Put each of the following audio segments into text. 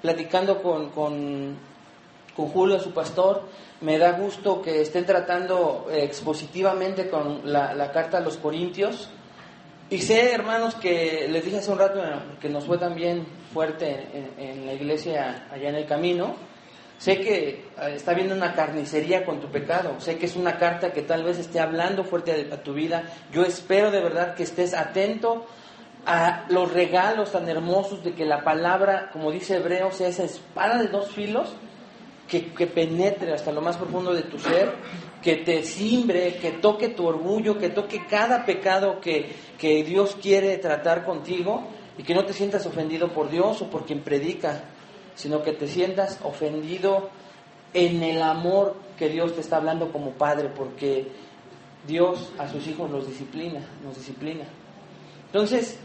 Platicando con, con, con, Julio, su pastor, me da gusto que estén tratando eh, expositivamente con la, la, carta a los Corintios. Y sé, hermanos, que les dije hace un rato que nos fue también fuerte en, la iglesia allá en el camino. Sé que eh, está viendo una carnicería con tu pecado. Sé que es una carta que tal vez esté hablando fuerte a tu vida. Yo espero de verdad que estés atento a los regalos tan hermosos de que la palabra, como dice Hebreo, sea esa espada de dos filos que, que, penetre hasta lo más profundo de tu ser, que te simbre, que toque tu orgullo, que toque cada pecado que, que Dios quiere tratar contigo y que no te sientas ofendido por Dios o por quien predica, sino que te sientas ofendido en el amor que Dios te está hablando como Padre, porque Dios a sus hijos los disciplina, nos disciplina. Entonces,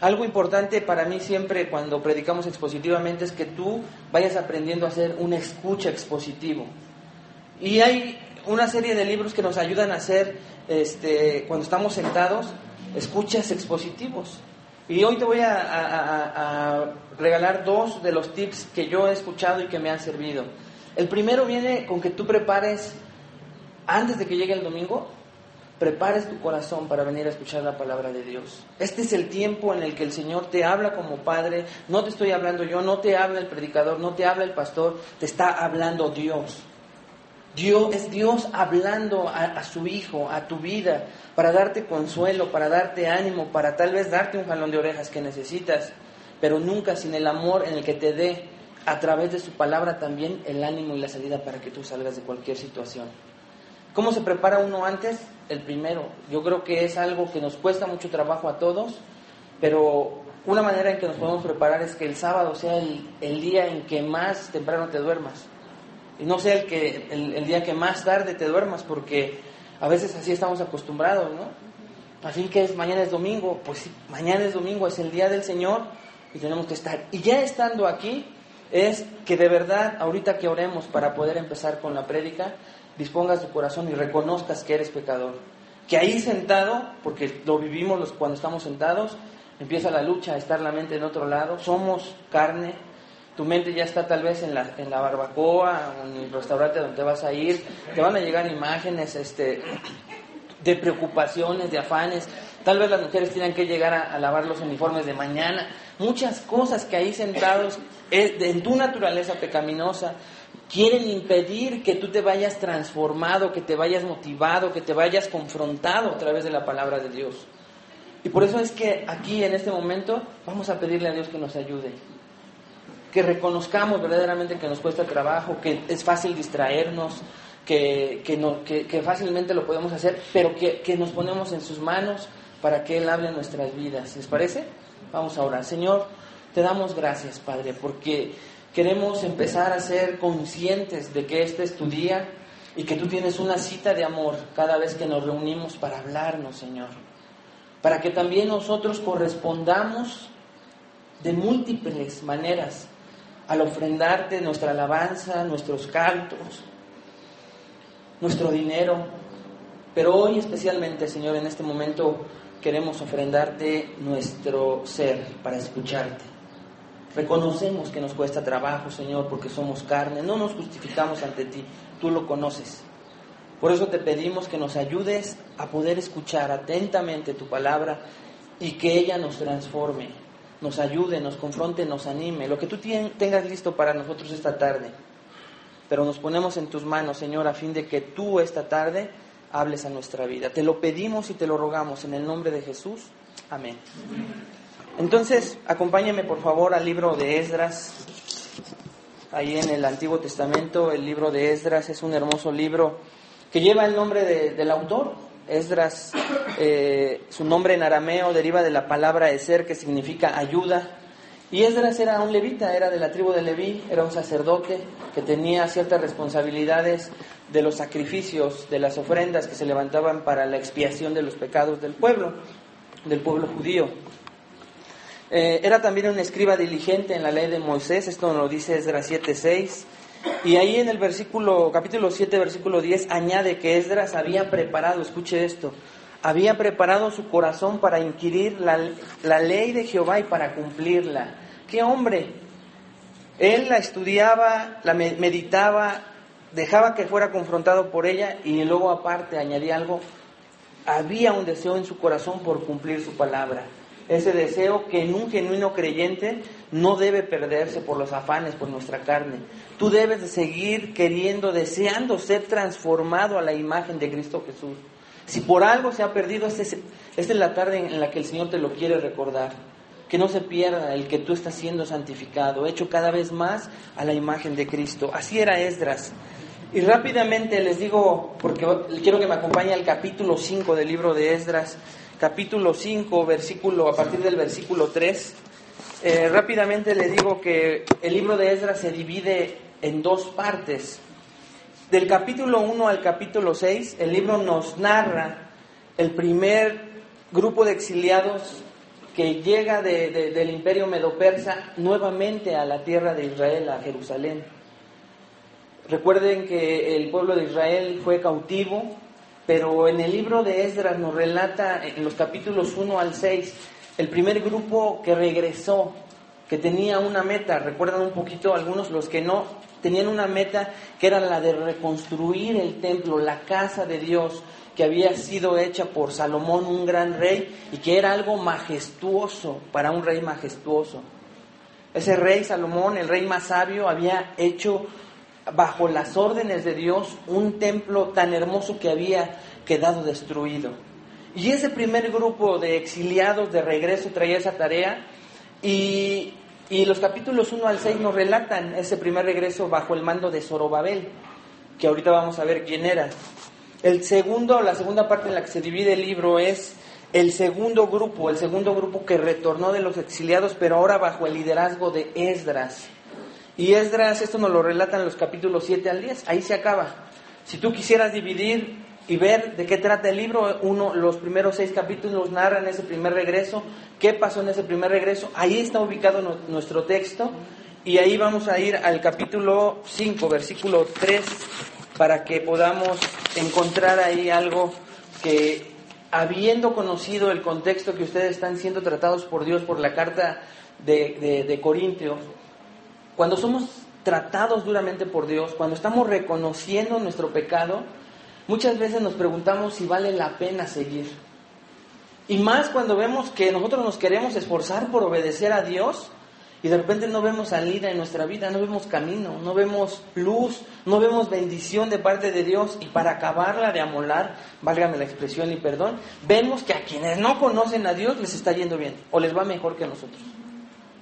algo importante para mí siempre cuando predicamos expositivamente es que tú vayas aprendiendo a ser un escucha expositivo. Y hay una serie de libros que nos ayudan a hacer, este, cuando estamos sentados, escuchas expositivos. Y hoy te voy a, regalar dos de los tips que yo he escuchado y que me han servido. El primero viene con que tú prepares, antes de que llegue el domingo, prepares tu corazón para venir a escuchar la palabra de Dios. Este es el tiempo en el que el Señor te habla como Padre. No te estoy hablando yo, no te habla el predicador, no te habla el pastor, te está hablando Dios. Dios es Dios hablando a, a, su Hijo, a tu vida, para darte consuelo, para darte ánimo, para tal vez darte un jalón de orejas que necesitas, pero nunca sin el amor en el que te dé a través de su palabra también el ánimo y la salida para que tú salgas de cualquier situación. ¿Cómo se prepara uno antes? El primero. Yo creo que es algo que nos cuesta mucho trabajo a todos, pero una manera en que nos podemos preparar es que el sábado sea el, el día en que más temprano te duermas. Y no sea el, que, el, el, día que más tarde te duermas, porque a veces así estamos acostumbrados, ¿no? Así que es mañana es domingo, pues sí, mañana es domingo, es el día del Señor y tenemos que estar. Y ya estando aquí, es que de verdad, ahorita que oremos para poder empezar con la prédica, dispongas tu corazón y reconozcas que eres pecador. Que ahí sentado, porque lo vivimos los, cuando estamos sentados, empieza la lucha, a estar la mente en otro lado, somos carne, tu mente ya está tal vez en la, en la barbacoa, en el restaurante donde vas a ir, te van a llegar imágenes este, de preocupaciones, de afanes, tal vez las mujeres tienen que llegar a, a lavar los uniformes de mañana, muchas cosas que ahí sentados, en tu naturaleza pecaminosa, quieren impedir que tú te vayas transformado, que te vayas motivado, que te vayas confrontado a través de la palabra de Dios. Y por eso es que aquí en este momento vamos a pedirle a Dios que nos ayude, que reconozcamos verdaderamente que nos cuesta trabajo, que es fácil distraernos, que, que, no, que, fácilmente lo podemos hacer, pero que, que nos ponemos en sus manos para que Él hable en nuestras vidas. ¿Les parece? Vamos a orar. Señor, te damos gracias, Padre, porque queremos empezar a ser conscientes de que este es tu día y que tú tienes una cita de amor cada vez que nos reunimos para hablarnos, Señor. Para que también nosotros correspondamos de múltiples maneras al ofrendarte nuestra alabanza, nuestros cantos, nuestro dinero. Pero hoy especialmente, Señor, en este momento queremos ofrendarte nuestro ser para escucharte. Reconocemos que nos cuesta trabajo, Señor, porque somos carne. No nos justificamos ante ti. Tú lo conoces. Por eso te pedimos que nos ayudes a poder escuchar atentamente tu palabra y que ella nos transforme, nos ayude, nos confronte, nos anime. Lo que tú tengas listo para nosotros esta tarde. Pero nos ponemos en tus manos, Señor, a fin de que tú esta tarde hables a nuestra vida. Te lo pedimos y te lo rogamos en el nombre de Jesús. Amén. Entonces, acompáñame por favor al libro de Esdras. Ahí en el Antiguo Testamento, el libro de Esdras es un hermoso libro que lleva el nombre de, del autor. Esdras, eh, su nombre en arameo deriva de la palabra eser, que significa ayuda. Y Esdras era un levita, era de la tribu de Leví, era un sacerdote que tenía ciertas responsabilidades de los sacrificios, de las ofrendas que se levantaban para la expiación de los pecados del pueblo, del pueblo judío. Eh, era también un escriba diligente en la ley de Moisés, esto nos lo dice Esdras 7.6. Y ahí en el versículo, capítulo 7, versículo 10, añade que Esdras había preparado, escuche esto, había preparado su corazón para inquirir la, la ley de Jehová y para cumplirla. ¡Qué hombre! Él la estudiaba, la meditaba, dejaba que fuera confrontado por ella y luego aparte añadía algo, había un deseo en su corazón por cumplir su palabra. Ese deseo que en un genuino creyente no debe perderse por los afanes, por nuestra carne. Tú debes de seguir queriendo, deseando ser transformado a la imagen de Cristo Jesús. Si por algo se ha perdido, esta es, la tarde en la que el Señor te lo quiere recordar. Que no se pierda el que tú estás siendo santificado, hecho cada vez más a la imagen de Cristo. Así era Esdras. Y rápidamente les digo, porque quiero que me acompañe al capítulo 5 del libro de Esdras, capítulo 5, versículo, a partir del versículo 3. Eh, rápidamente le digo que el libro de Esdras se divide en dos partes. Del capítulo 1 al capítulo 6, el libro nos narra el primer grupo de exiliados que llega del imperio medo-persa nuevamente a la tierra de Israel, a Jerusalén. Recuerden que el pueblo de Israel fue cautivo, pero en el libro de Esdras nos relata en los capítulos 1 al 6 el primer grupo que regresó, que tenía una meta. Recuerdan un poquito algunos, los que no, tenían una meta que era la de reconstruir el templo, la casa de Dios, que había sido hecha por Salomón, un gran rey, y que era algo majestuoso para un rey majestuoso. Ese rey Salomón, el rey más sabio, había hecho bajo las órdenes de Dios un templo tan hermoso que había quedado destruido. Y ese primer grupo de exiliados de regreso traía esa tarea y y los capítulos 1 al 6 nos relatan ese primer regreso bajo el mando de Zorobabel, que ahorita vamos a ver quién era. El segundo, la segunda parte en la que se divide el libro es el segundo grupo, el segundo grupo que retornó de los exiliados, pero ahora bajo el liderazgo de Esdras. Y Esdras, esto nos lo relatan los capítulos 7 al 10, ahí se acaba. Si tú quisieras dividir y ver de qué trata el libro. Uno, los primeros seis capítulos narran ese primer regreso, qué pasó en ese primer regreso. Ahí está ubicado nuestro texto y ahí vamos a ir al capítulo 5, versículo 3, para que podamos encontrar ahí algo que, habiendo conocido el contexto que ustedes están siendo tratados por Dios por la carta de, de, de Corintios, cuando somos tratados duramente por Dios, cuando estamos reconociendo nuestro pecado, muchas veces nos preguntamos si vale la pena seguir. Y más cuando vemos que nosotros nos queremos esforzar por obedecer a Dios y de repente no vemos salida en nuestra vida, no vemos camino, no vemos luz, no vemos bendición de parte de Dios y para acabarla de amolar, válgame la expresión y perdón, vemos que a quienes no conocen a Dios les está yendo bien o les va mejor que a nosotros.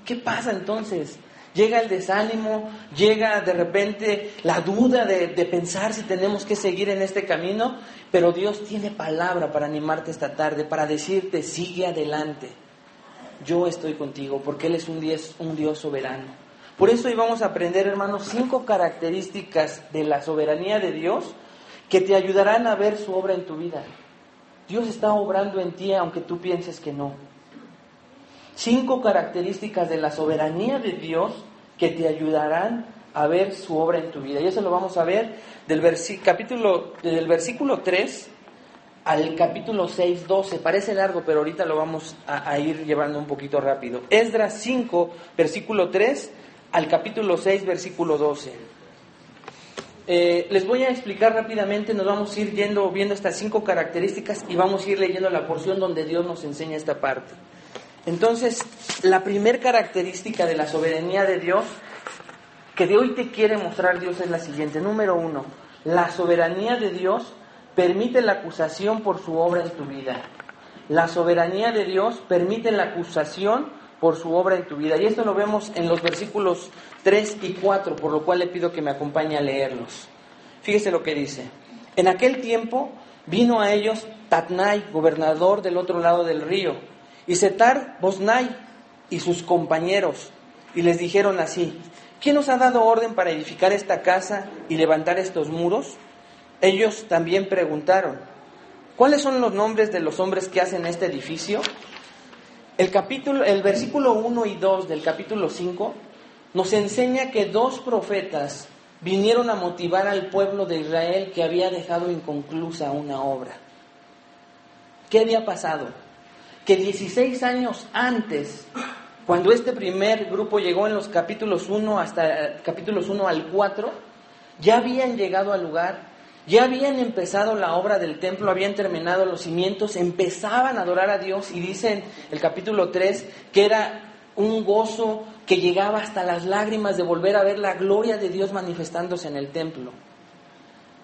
¿Qué pasa entonces? Llega el desánimo, llega de repente la duda de, pensar si tenemos que seguir en este camino, pero Dios tiene palabra para animarte esta tarde, para decirte, sigue adelante. Yo estoy contigo, porque Él es un Dios, un Dios soberano. Por eso hoy vamos a aprender, hermanos, cinco características de la soberanía de Dios que te ayudarán a ver su obra en tu vida. Dios está obrando en ti aunque tú pienses que no cinco características de la soberanía de Dios que te ayudarán a ver su obra en tu vida. Y eso lo vamos a ver del capítulo, del versículo 3 al capítulo 6, 12. Parece largo, pero ahorita lo vamos a, ir llevando un poquito rápido. Esdras 5, versículo 3 al capítulo 6, versículo 12. Eh, les voy a explicar rápidamente, nos vamos a ir yendo, viendo estas cinco características y vamos a ir leyendo la porción donde Dios nos enseña esta parte. Entonces, la primera característica de la soberanía de Dios que de hoy te quiere mostrar Dios es la siguiente. Número uno, la soberanía de Dios permite la acusación por su obra en tu vida. La soberanía de Dios permite la acusación por su obra en tu vida. Y esto lo vemos en los versículos 3 y 4, por lo cual le pido que me acompañe a leerlos. Fíjese lo que dice. En aquel tiempo vino a ellos Tatnai, gobernador del otro lado del río y Setar Bosnai y sus compañeros, y les dijeron así, ¿quién nos ha dado orden para edificar esta casa y levantar estos muros? Ellos también preguntaron, ¿cuáles son los nombres de los hombres que hacen este edificio? El, capítulo, el versículo 1 y 2 del capítulo 5 nos enseña que dos profetas vinieron a motivar al pueblo de Israel que había dejado inconclusa una obra. ¿Qué había pasado? Que 16 años antes, cuando este primer grupo llegó en los capítulos 1 hasta capítulos 1 al 4, ya habían llegado al lugar ya habían empezado la obra del templo, habían terminado los cimientos, empezaban a adorar a Dios y dicen el capítulo 3 que era un gozo que llegaba hasta las lágrimas de volver a ver la gloria de Dios manifestándose en el templo.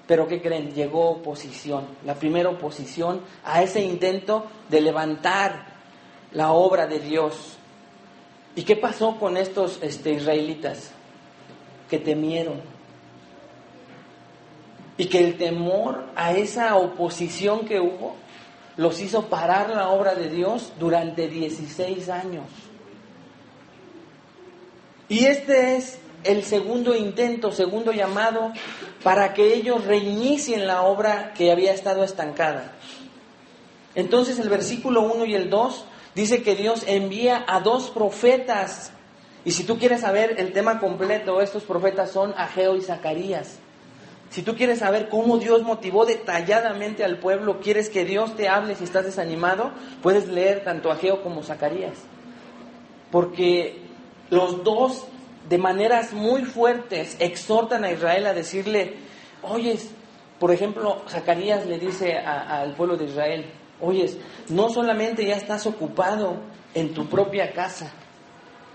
Pero ¿qué creen? Llegó oposición, la primera oposición a ese intento de levantar la obra de Dios. ¿Y qué pasó con estos este, israelitas? Que temieron y que el temor a esa oposición que hubo los hizo parar la obra de Dios durante 16 años. Y este es el segundo intento, segundo llamado para que ellos reinicien la obra que había estado estancada. Entonces el versículo 1 y el 2 dice que Dios envía a dos profetas. Y si tú quieres saber el tema completo, estos profetas son Ageo y Zacarías. Si tú quieres saber cómo Dios motivó detalladamente al pueblo, quieres que Dios te hable si estás desanimado, puedes leer tanto Ageo como Zacarías. Porque los dos, de maneras muy fuertes, exhortan a Israel a decirle, oyes, por ejemplo, Zacarías le dice al pueblo de Israel, oyes, no solamente ya estás ocupado en tu propia casa,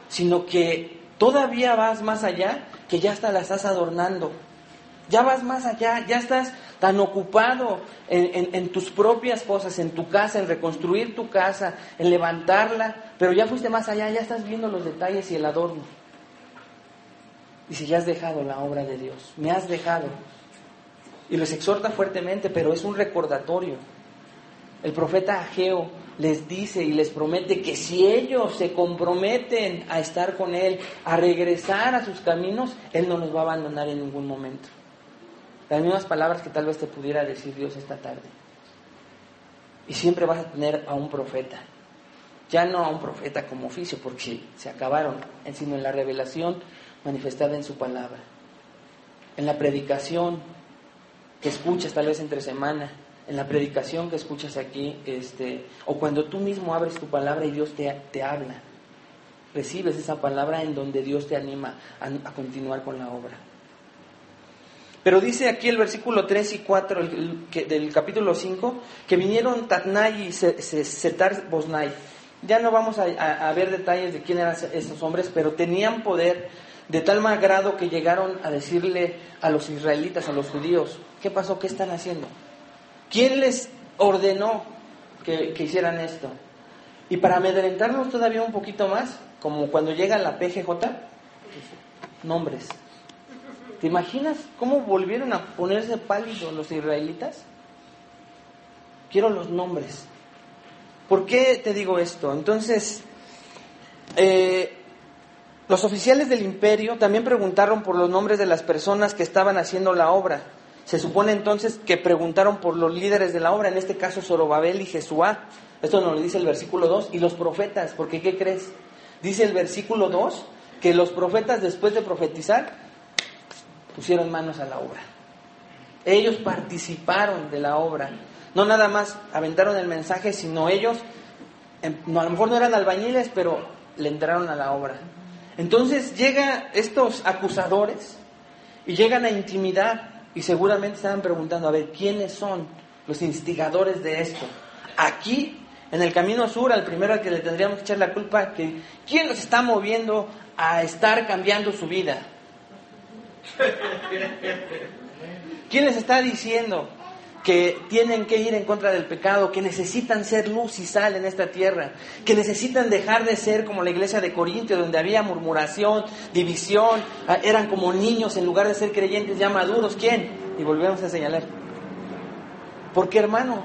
sino que todavía vas más allá, que ya hasta la estás adornando ya vas más allá, ya estás tan ocupado en, tus propias cosas, en tu casa, en reconstruir tu casa, en levantarla, pero ya fuiste más allá, ya estás viendo los detalles y el adorno. Dice, ya has dejado la obra de Dios, me has dejado. Y les exhorta fuertemente, pero es un recordatorio. El profeta Ageo les dice y les promete que si ellos se comprometen a estar con Él, a regresar a sus caminos, Él no los va a abandonar en ningún momento. Las mismas palabras que tal vez te pudiera decir Dios esta tarde. Y siempre vas a tener a un profeta. Ya no a un profeta como oficio, porque se acabaron, sino en la revelación manifestada en su palabra. En la predicación que escuchas tal vez entre semana, en la predicación que escuchas aquí, este, o cuando tú mismo abres tu palabra y Dios te, te habla. Recibes esa palabra en donde Dios te anima a continuar con la obra. Pero dice aquí el versículo 3 y 4 del capítulo 5 que vinieron Tatnai y Setar Bosnai. Ya no vamos a, ver detalles de quién eran esos hombres, pero tenían poder de tal grado que llegaron a decirle a los israelitas, a los judíos, ¿qué pasó? ¿Qué están haciendo? ¿Quién les ordenó que, que hicieran esto? Y para amedrentarnos todavía un poquito más, como cuando llega la PGJ, nombres. ¿Te imaginas cómo volvieron a ponerse pálidos los israelitas? Quiero los nombres. ¿Por qué te digo esto? Entonces, eh, los oficiales del imperio también preguntaron por los nombres de las personas que estaban haciendo la obra. Se supone entonces que preguntaron por los líderes de la obra, en este caso Zorobabel y Jesuá. Esto nos lo dice el versículo 2. Y los profetas, porque ¿qué crees? Dice el versículo 2 que los profetas después de profetizar pusieron manos a la obra. Ellos participaron de la obra. No nada más aventaron el mensaje, sino ellos, em, a lo mejor no eran albañiles, pero le entraron a la obra. Entonces llegan estos acusadores y llegan a intimidar y seguramente estaban preguntando, a ver, ¿quiénes son los instigadores de esto? Aquí, en el camino sur, al primero al que le tendríamos que echar la culpa, que ¿quién los está moviendo a estar cambiando su vida? ¿Quién les está diciendo que tienen que ir en contra del pecado, que necesitan ser luz y sal en esta tierra, que necesitan dejar de ser como la iglesia de Corintio, donde había murmuración, división, ah, eran como niños en lugar de ser creyentes ya maduros? ¿Quién? Y volvemos a señalar. Porque hermano,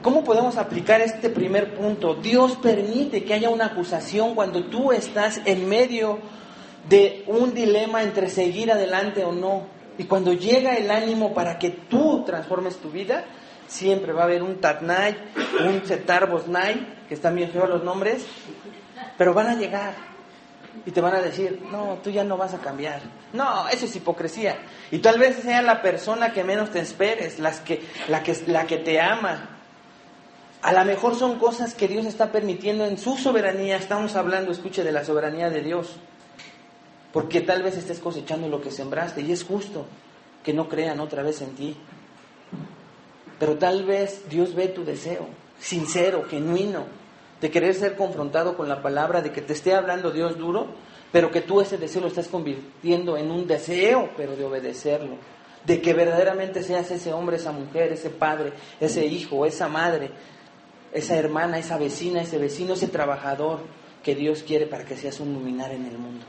¿cómo podemos aplicar este primer punto? Dios permite que haya una acusación cuando tú estás en medio de un dilema entre seguir adelante o no. Y cuando llega el ánimo para que tú transformes tu vida, siempre va a haber un Tatnai, un Setar Bosnai, que están bien feos los nombres, pero van a llegar y te van a decir, no, tú ya no vas a cambiar. No, eso es hipocresía. Y tal vez sea la persona que menos te esperes, las que, la, que, la que te ama. A lo mejor son cosas que Dios está permitiendo en su soberanía. Estamos hablando, escuche, de la soberanía de Dios. Porque tal vez estés cosechando lo que sembraste y es justo que no crean otra vez en ti. Pero tal vez Dios ve tu deseo, sincero, genuino, de querer ser confrontado con la palabra, de que te esté hablando Dios duro, pero que tú ese deseo lo estás convirtiendo en un deseo, pero de obedecerlo. De que verdaderamente seas ese hombre, esa mujer, ese padre, ese hijo, esa madre, esa hermana, esa vecina, ese vecino, ese trabajador que Dios quiere para que seas un luminar en el mundo.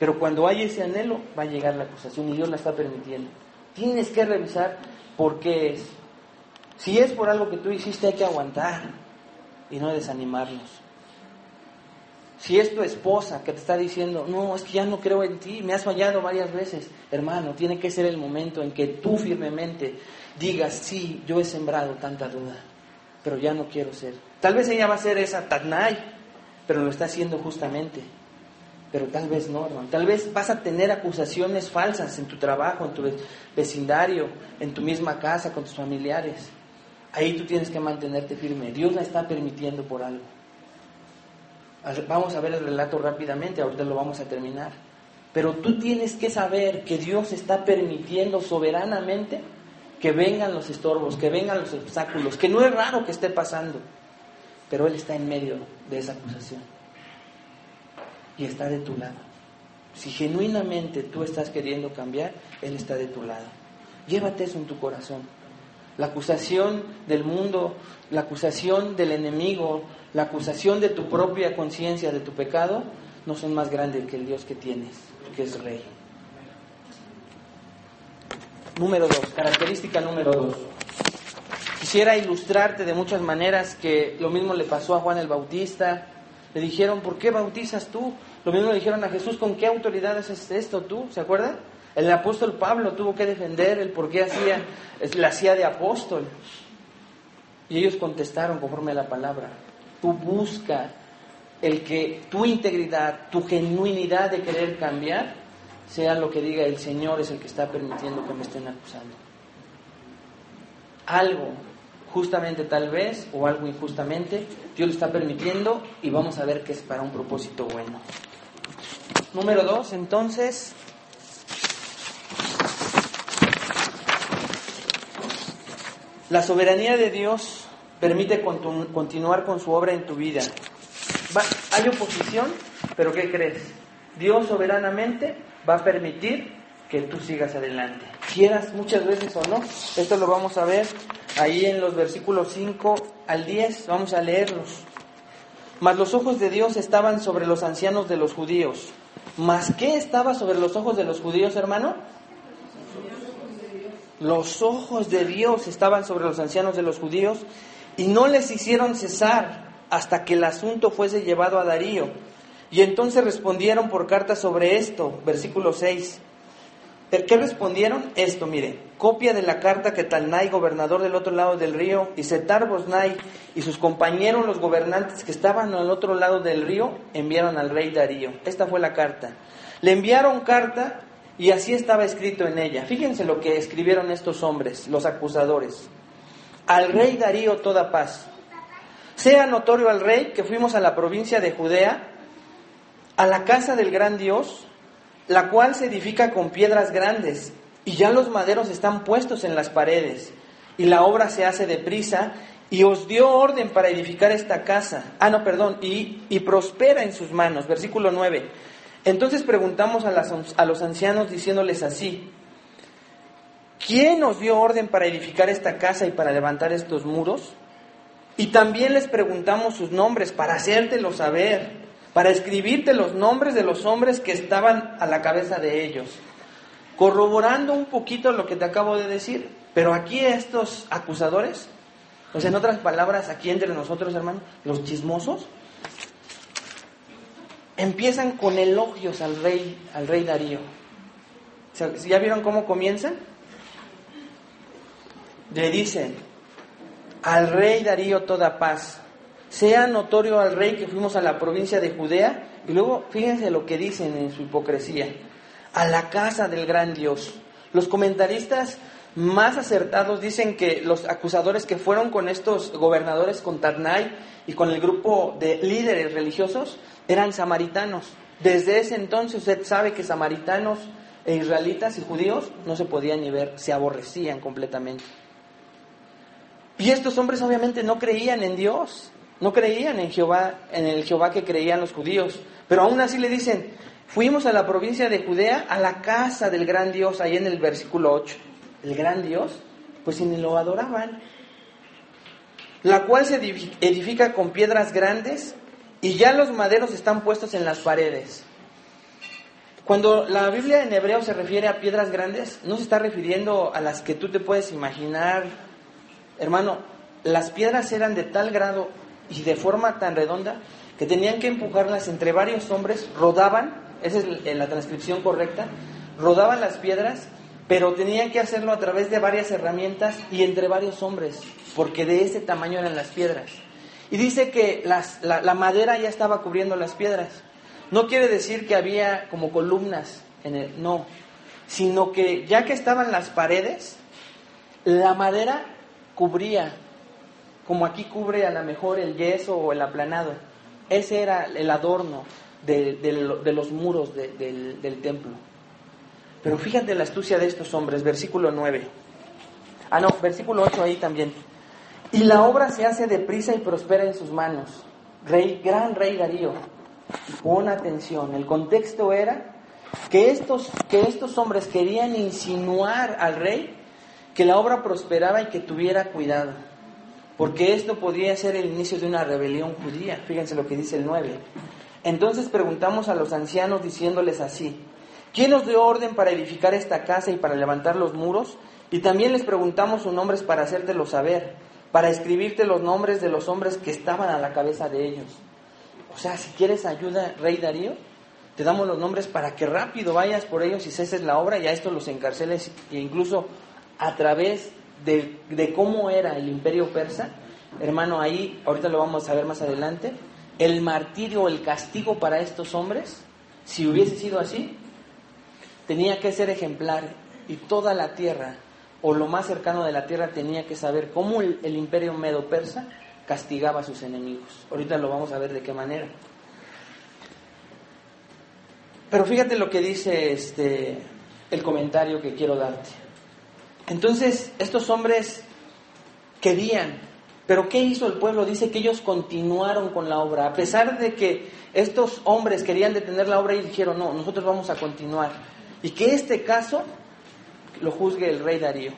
Pero cuando hay ese anhelo, va a llegar la acusación y Dios la está permitiendo. Tienes que revisar por qué es. Si es por algo que tú hiciste, hay que aguantar y no desanimarnos. Si es tu esposa que te está diciendo, no, es que ya no creo en ti, me has fallado varias veces, hermano, tiene que ser el momento en que tú firmemente digas, sí, yo he sembrado tanta duda, pero ya no quiero ser. Tal vez ella va a ser esa Tatnai, pero lo está haciendo justamente. Pero tal vez no, hermano. Tal vez vas a tener acusaciones falsas en tu trabajo, en tu vecindario, en tu misma casa, con tus familiares. Ahí tú tienes que mantenerte firme. Dios la está permitiendo por algo. Vamos a ver el relato rápidamente, ahorita lo vamos a terminar. Pero tú tienes que saber que Dios está permitiendo soberanamente que vengan los estorbos, que vengan los obstáculos, que no es raro que esté pasando, pero Él está en medio de esa acusación y está de tu lado. Si genuinamente tú estás queriendo cambiar, Él está de tu lado. Llévate eso en tu corazón. La acusación del mundo, la acusación del enemigo, la acusación de tu propia conciencia, de tu pecado, no son más grandes que el Dios que tienes, que es rey. Número dos, característica número dos. Quisiera ilustrarte de muchas maneras que lo mismo le pasó a Juan el Bautista. Le dijeron, ¿por qué bautizas tú? Lo mismo le dijeron a Jesús, ¿con qué autoridad haces esto tú? ¿Se acuerdan? El apóstol Pablo tuvo que defender el por qué hacía, la hacía de apóstol. Y ellos contestaron conforme a la palabra. Tú busca el que tu integridad, tu genuinidad de querer cambiar, sea lo que diga el Señor es el que está permitiendo que me estén acusando. Algo, justamente tal vez, o algo injustamente, Dios lo está permitiendo y vamos a ver que es para un propósito bueno. Número dos, entonces, La soberanía de Dios permite continuar con su obra en tu vida. hay oposición, pero ¿qué crees? Dios soberanamente va a permitir que tú sigas adelante. Quieras muchas veces o no. Esto lo vamos a ver ahí en los versículos 5 al 10. Vamos a leerlos. Mas los ojos de Dios estaban sobre los ancianos de los judíos. ¿Mas qué estaba sobre los ojos de los judíos, hermano? los ojos de Dios estaban sobre los ancianos de los judíos y no les hicieron cesar hasta que el asunto fuese llevado a Darío. Y entonces respondieron por carta sobre esto, versículo 6. ¿Qué respondieron? Esto, mire, copia de la carta que Talnai, gobernador del otro lado del río, y Setar Bosnai y sus compañeros, los gobernantes que estaban al otro lado del río, enviaron al rey Darío. Esta fue la carta. Le enviaron carta y así estaba escrito en ella. Fíjense lo que escribieron estos hombres, los acusadores. Al rey Darío toda paz. Sea notorio al rey que fuimos a la provincia de Judea, a la casa del gran Dios, la cual se edifica con piedras grandes, y ya los maderos están puestos en las paredes, y la obra se hace deprisa, y os dio orden para edificar esta casa. Ah, no, perdón, y, y prospera en sus manos. Versículo 9. Entonces preguntamos a, los ancianos diciéndoles así, ¿quién nos dio orden para edificar esta casa y para levantar estos muros? Y también les preguntamos sus nombres para hacértelo saber, para escribirte los nombres de los hombres que estaban a la cabeza de ellos, corroborando un poquito lo que te acabo de decir. Pero aquí estos acusadores, o sea, en otras palabras, aquí entre nosotros, hermano, los chismosos, empiezan con elogios al rey, al rey Darío. ¿Ya vieron cómo comienzan? Le dicen, al rey Darío toda paz. Sea notorio al rey que fuimos a la provincia de Judea. Y luego fíjense lo que dicen en su hipocresía. A la casa del gran Dios. Los comentaristas más acertados dicen que los acusadores que fueron con estos gobernadores, con Tadnai y con el grupo de líderes religiosos, eran samaritanos. Desde ese entonces usted sabe que samaritanos e israelitas y judíos no se podían ni ver, se aborrecían completamente. Y estos hombres obviamente no creían en Dios, no creían en Jehová, en el Jehová que creían los judíos, pero aún así le dicen, fuimos a la provincia de Judea, a la casa del gran Dios, ahí en el versículo 8. El gran Dios, pues ni lo adoraban, la cual se edifica con piedras grandes y ya los maderos están puestos en las paredes. Cuando la Biblia en hebreo se refiere a piedras grandes, no se está refiriendo a las que tú te puedes imaginar. Hermano, las piedras eran de tal grado y de forma tan redonda que tenían que empujarlas entre varios hombres, rodaban, esa es la transcripción correcta, rodaban las piedras, pero tenían que hacerlo a través de varias herramientas y entre varios hombres, porque de ese tamaño eran las piedras. Y dice que la, madera ya estaba cubriendo las piedras. No quiere decir que había como columnas en el, no, sino que ya que estaban las paredes, la madera cubría, como aquí cubre a lo mejor el yeso o el aplanado. Ese era el adorno de, los muros del, del templo. Pero fíjate la astucia de estos hombres, versículo 9. Ah, no, versículo 8 ahí también. Y la obra se hace deprisa y prospera en sus manos. Rey, gran rey Darío. Pon atención, el contexto era que estos, que estos hombres querían insinuar al rey que la obra prosperaba y que tuviera cuidado. Porque esto podría ser el inicio de una rebelión judía. Fíjense lo que dice el 9. Entonces preguntamos a los ancianos diciéndoles así, ¿quién nos dio orden para edificar esta casa y para levantar los muros? Y también les preguntamos sus nombres para hacértelo saber para escribirte los nombres de los hombres que estaban a la cabeza de ellos. O sea, si quieres ayuda, rey Darío, te damos los nombres para que rápido vayas por ellos y ceses la obra y a esto los encarceles e incluso a través de, cómo era el imperio persa, hermano, ahí, ahorita lo vamos a ver más adelante, el martirio, el castigo para estos hombres, si hubiese sido así, tenía que ser ejemplar y toda la tierra o lo más cercano de la tierra tenía que saber cómo el, imperio medo-persa castigaba a sus enemigos. Ahorita lo vamos a ver de qué manera. Pero fíjate lo que dice este el comentario que quiero darte. Entonces, estos hombres querían, pero ¿qué hizo el pueblo? Dice que ellos continuaron con la obra, a pesar de que estos hombres querían detener la obra y dijeron, no, nosotros vamos a continuar. Y que este caso lo juzgue el rey Darío.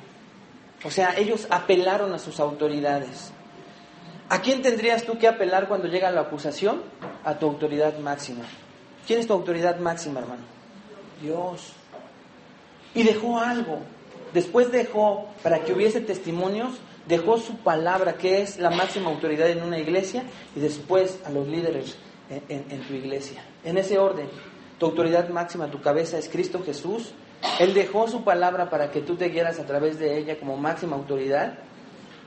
O sea, ellos apelaron a sus autoridades. ¿A quién tendrías tú que apelar cuando llega la acusación? A tu autoridad máxima. ¿Quién es tu autoridad máxima, hermano? Dios. Y dejó algo. Después dejó, para que hubiese testimonios, dejó su palabra, que es la máxima autoridad en una iglesia, y después a los líderes en, tu iglesia. En ese orden, tu autoridad máxima, tu cabeza es Cristo Jesús, él dejó su palabra para que tú te guieras a través de ella como máxima autoridad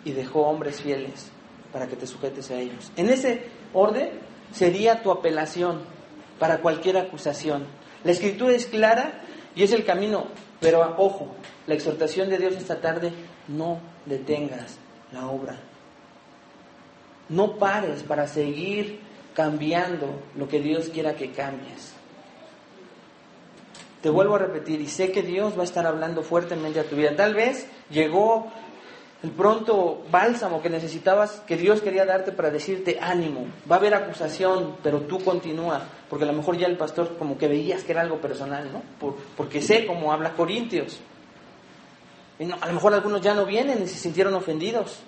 y dejó hombres fieles para que te sujetes a ellos. En ese orden sería tu apelación para cualquier acusación. La escritura es clara y es el camino, pero ojo, la exhortación de Dios esta tarde, no detengas la obra. No pares para seguir cambiando lo que Dios quiera que cambies. Te vuelvo a repetir, y sé que Dios va a estar hablando fuertemente a tu vida. Tal vez llegó el pronto bálsamo que necesitabas, que Dios quería darte para decirte ánimo. Va a haber acusación, pero tú continúa, porque a lo mejor ya el pastor como que veías que era algo personal, ¿no? porque sé cómo habla Corintios. Y a lo mejor algunos ya no vienen y se sintieron ofendidos.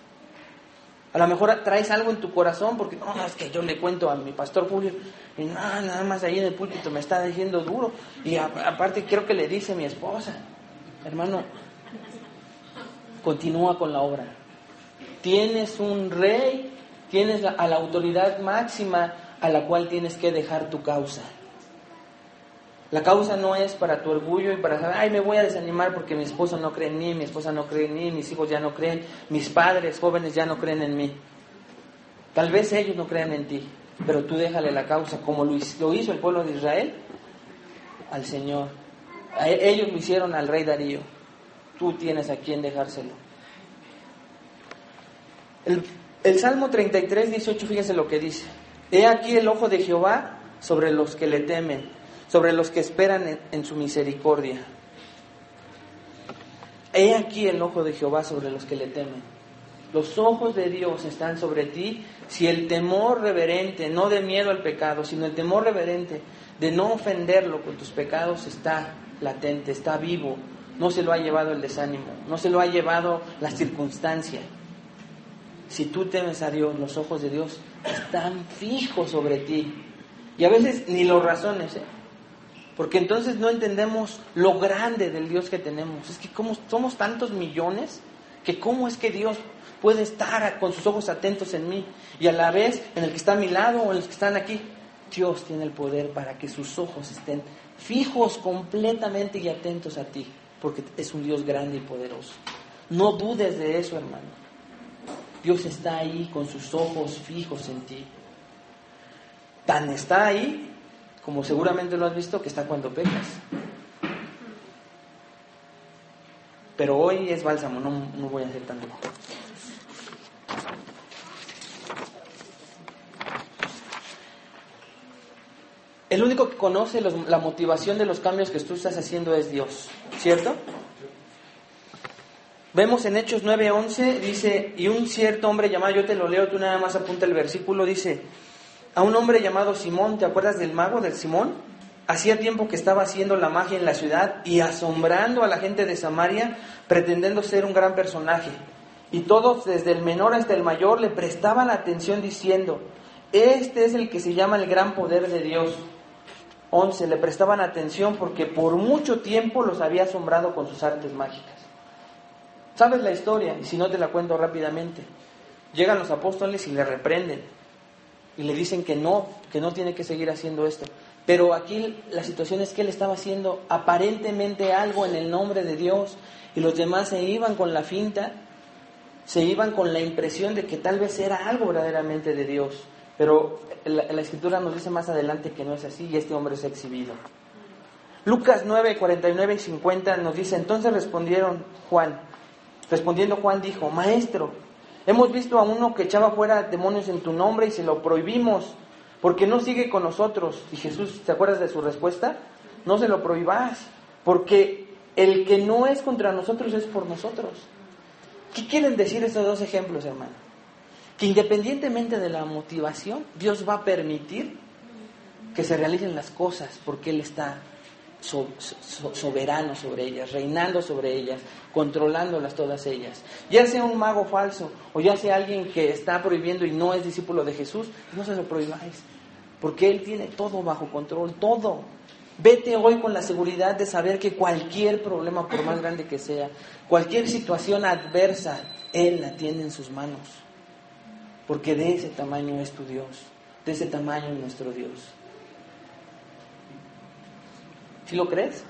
A lo mejor traes algo en tu corazón porque no, es que yo le cuento a mi pastor Julio y nada, nada más ahí en el púlpito me está diciendo duro. Y aparte creo que le dice mi esposa, hermano, continúa con la obra. Tienes un rey, tienes a la autoridad máxima a la cual tienes que dejar tu causa. La causa no es para tu orgullo y para saber, ay, me voy a desanimar porque mi esposo no cree en mí, mi esposa no cree en mí, mis hijos ya no creen, mis padres jóvenes ya no creen en mí. Tal vez ellos no crean en ti, pero tú déjale la causa, como lo hizo el pueblo de Israel, al Señor. E, ellos lo hicieron al rey Darío. Tú tienes a quien dejárselo. El, Salmo 33, 18, fíjense lo que dice. He aquí el ojo de Jehová sobre los que le temen, sobre los que esperan en, su misericordia. He aquí el ojo de Jehová sobre los que le temen. Los ojos de Dios están sobre ti si el temor reverente, no de miedo al pecado, sino el temor reverente de no ofenderlo con tus pecados está latente, está vivo, no se lo ha llevado el desánimo, no se lo ha llevado la circunstancia. Si tú temes a Dios, los ojos de Dios están fijos sobre ti. Y a veces ni los razones, ¿eh? porque entonces no entendemos lo grande del Dios que tenemos. Es que como somos tantos millones, que cómo es que Dios puede estar con sus ojos atentos en mí y a la vez en el que está a mi lado o en los que están aquí. Dios tiene el poder para que sus ojos estén fijos completamente y atentos a ti, porque es un Dios grande y poderoso. No dudes de eso, hermano. Dios está ahí con sus ojos fijos en ti. Tan está ahí, como seguramente lo has visto, que está cuando pecas. Pero hoy es bálsamo, no, voy a hacer tanto. El único que conoce la motivación de los cambios que tú estás haciendo es Dios, ¿cierto? Vemos en Hechos 9:11, dice, y un cierto hombre llamado, yo te lo leo, tú nada más apunta el versículo, dice, a un hombre llamado Simón, ¿te acuerdas del mago, del Simón? Hacía tiempo que estaba haciendo la magia en la ciudad y asombrando a la gente de Samaria, pretendiendo ser un gran personaje. Y todos, desde el menor hasta el mayor, le prestaban atención diciendo, este es el que se llama el gran poder de Dios. 11. Le prestaban atención porque por mucho tiempo los había asombrado con sus artes mágicas. ¿Sabes la historia? Y si no te la cuento rápidamente. Llegan los apóstoles y le reprenden. Y le dicen que no, que no tiene que seguir haciendo esto. Pero aquí la situación es que él estaba haciendo aparentemente algo en el nombre de Dios y los demás se iban con la finta, se iban con la impresión de que tal vez era algo verdaderamente de Dios. Pero la, escritura nos dice más adelante que no es así y este hombre es exhibido. Lucas 9, 49 y 50 nos dice, entonces respondieron Juan, respondiendo Juan dijo, Maestro, hemos visto a uno que echaba fuera demonios en tu nombre y se lo prohibimos, porque no sigue con nosotros. Y Jesús, ¿te acuerdas de su respuesta? No se lo prohibás, porque el que no es contra nosotros es por nosotros. ¿Qué quieren decir estos dos ejemplos, hermano? Que independientemente de la motivación, Dios va a permitir que se realicen las cosas porque Él está soberano sobre ellas, reinando sobre ellas, controlándolas todas ellas. Ya sea un mago falso o ya sea alguien que está prohibiendo y no es discípulo de Jesús, no se lo prohibáis, porque Él tiene todo bajo control, todo. Vete hoy con la seguridad de saber que cualquier problema, por más grande que sea, cualquier situación adversa, Él la tiene en sus manos porque de ese tamaño es tu Dios, de ese tamaño es nuestro Dios. ¿Sí lo crees?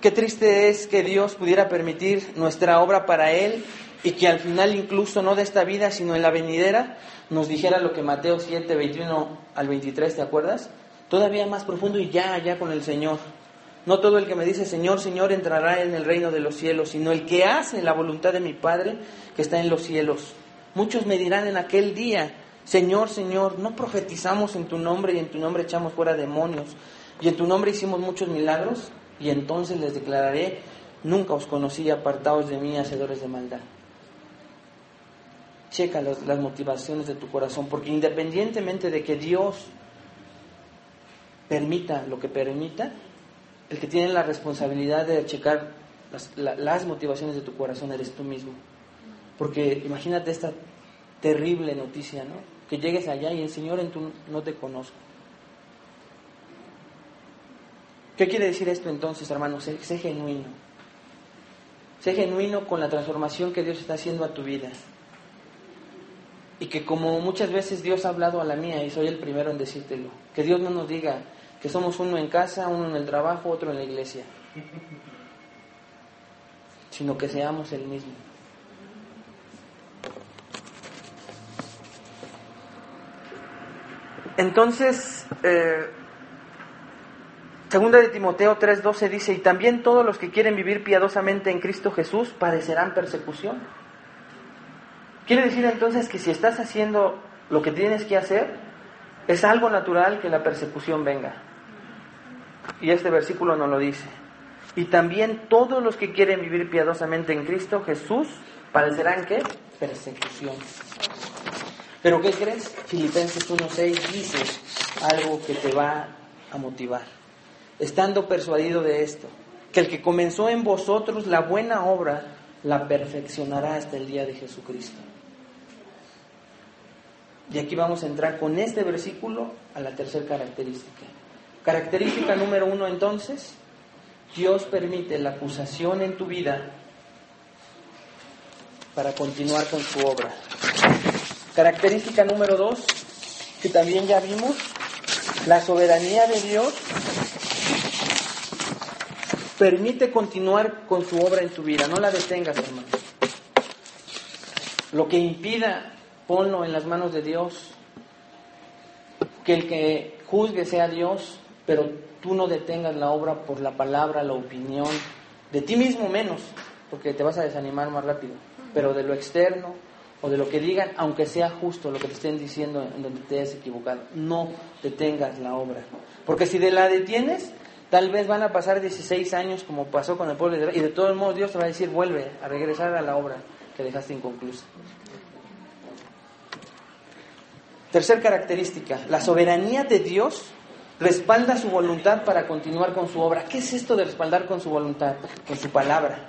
Qué triste es que Dios pudiera permitir nuestra obra para Él y que al final incluso no de esta vida, sino en la venidera, nos dijera lo que Mateo 7, 21 al 23, ¿te acuerdas? Todavía más profundo y ya, ya con el Señor. No todo el que me dice Señor, Señor entrará en el reino de los cielos, sino el que hace la voluntad de mi Padre que está en los cielos. Muchos me dirán en aquel día, Señor, Señor, no profetizamos en tu nombre y en tu nombre echamos fuera demonios y en tu nombre hicimos muchos milagros y entonces les declararé, nunca os conocí apartados de mí, hacedores de maldad. Checa las, las motivaciones de tu corazón, porque independientemente de que Dios permita lo que permita, el que tiene la responsabilidad de checar las, motivaciones de tu corazón eres tú mismo. Porque imagínate esta terrible noticia, ¿no? Que llegues allá y el Señor en tu no te conozco. ¿Qué quiere decir esto entonces, hermano? Sé, sé, genuino. Sé genuino con la transformación que Dios está haciendo a tu vida. y que como muchas veces Dios ha hablado a la mía y soy el primero en decírtelo, que Dios no nos diga que somos uno en casa, uno en el trabajo, otro en la iglesia, sino que seamos el mismo. Entonces, eh, segunda de Timoteo 3:12 dice, y también todos los que quieren vivir piadosamente en Cristo Jesús padecerán persecución. Quiere decir entonces que si estás haciendo lo que tienes que hacer, es algo natural que la persecución venga. Y este versículo nos lo dice. Y también todos los que quieren vivir piadosamente en Cristo Jesús padecerán qué? Persecución. Pero ¿qué crees? Filipenses 1.6 dice algo que te va a motivar. Estando persuadido de esto, que el que comenzó en vosotros la buena obra, la perfeccionará hasta el día de Jesucristo. Y aquí vamos a entrar con este versículo a la tercera característica. Característica número uno entonces, Dios permite la acusación en tu vida para continuar con su obra. Característica número dos, que también ya vimos, la soberanía de Dios permite continuar con su obra en tu vida. No la detengas, hermano. Lo que impida ponlo en las manos de Dios. Que el que juzgue sea Dios, pero tú no detengas la obra por la palabra, la opinión, de ti mismo menos, porque te vas a desanimar más rápido, pero de lo externo o de lo que digan, aunque sea justo lo que te estén diciendo en donde te hayas equivocado, no detengas la obra. Porque si de la detienes, tal vez van a pasar 16 años como pasó con el pueblo de Israel, y de todos modos Dios te va a decir, vuelve a regresar a la obra que dejaste inconclusa. Tercer característica, la soberanía de Dios respalda su voluntad para continuar con su obra. ¿Qué es esto de respaldar con su voluntad? Con su palabra.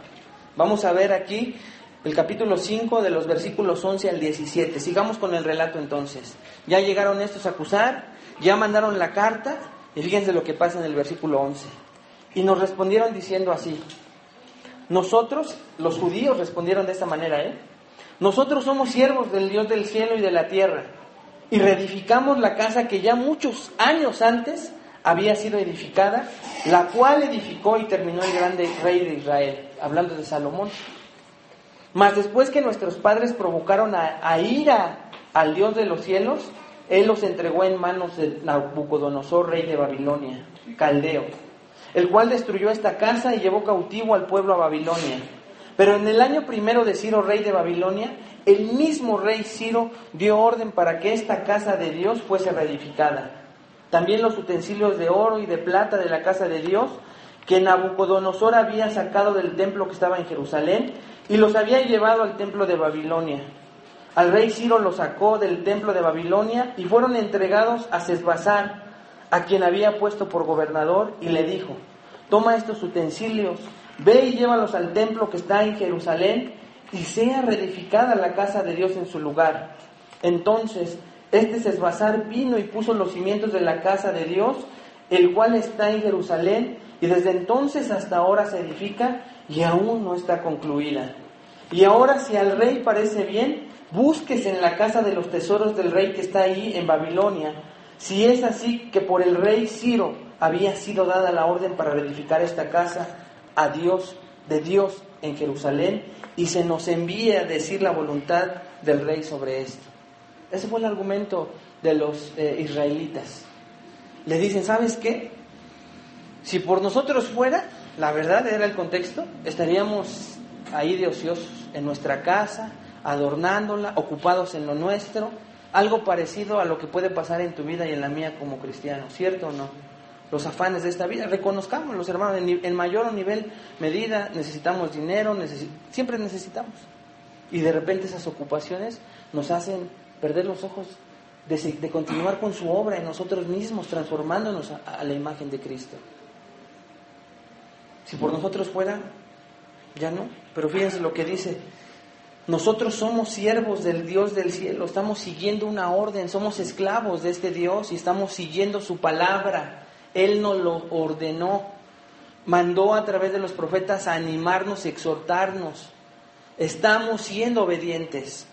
Vamos a ver aquí el capítulo 5 de los versículos 11 al 17. Sigamos con el relato entonces. Ya llegaron estos a acusar, ya mandaron la carta y fíjense lo que pasa en el versículo 11. Y nos respondieron diciendo así. Nosotros, los judíos, respondieron de esta manera, ¿eh? Nosotros somos siervos del Dios del cielo y de la tierra y reedificamos la casa que ya muchos años antes había sido edificada, la cual edificó y terminó el grande rey de Israel, hablando de Salomón. Mas después que nuestros padres provocaron a, ira al Dios de los cielos, Él los entregó en manos de Nabucodonosor, rey de Babilonia, caldeo, el cual destruyó esta casa y llevó cautivo al pueblo a Babilonia. Pero en el año primero de Ciro, rey de Babilonia, el mismo rey Ciro dio orden para que esta casa de Dios fuese reedificada. También los utensilios de oro y de plata de la casa de Dios que Nabucodonosor había sacado del templo que estaba en Jerusalén y los había llevado al templo de Babilonia. Al rey Ciro los sacó del templo de Babilonia y fueron entregados a Sesbazar, a quien había puesto por gobernador, y le dijo, toma estos utensilios, ve y llévalos al templo que está en Jerusalén y sea reedificada la casa de Dios en su lugar. Entonces, este Sesbazar vino y puso los cimientos de la casa de Dios, el cual está en Jerusalén, y desde entonces hasta ahora se edifica y aún no está concluida. Y ahora si al rey parece bien, búsquese en la casa de los tesoros del rey que está ahí en Babilonia, si es así que por el rey Ciro había sido dada la orden para reedificar esta casa a Dios, de Dios en Jerusalén, y se nos envíe a decir la voluntad del rey sobre esto. Ese fue el argumento de los eh, israelitas. Le dicen, ¿sabes qué? Si por nosotros fuera, la verdad era el contexto, estaríamos ahí de ociosos, en nuestra casa, adornándola, ocupados en lo nuestro, algo parecido a lo que puede pasar en tu vida y en la mía como cristiano, ¿cierto o no? Los afanes de esta vida. Reconozcamos los hermanos, en, mayor o nivel medida necesitamos dinero, siempre necesitamos. Y de repente esas ocupaciones nos hacen perder los ojos de, continuar con su obra en nosotros mismos, transformándonos a, la imagen de Cristo. Si por nosotros fuera, ya no. Pero fíjense lo que dice. Nosotros somos siervos del Dios del cielo, estamos siguiendo una orden, somos esclavos de este Dios y estamos siguiendo su palabra. Él nos lo ordenó, mandó a través de los profetas a animarnos, exhortarnos. Estamos siendo obedientes.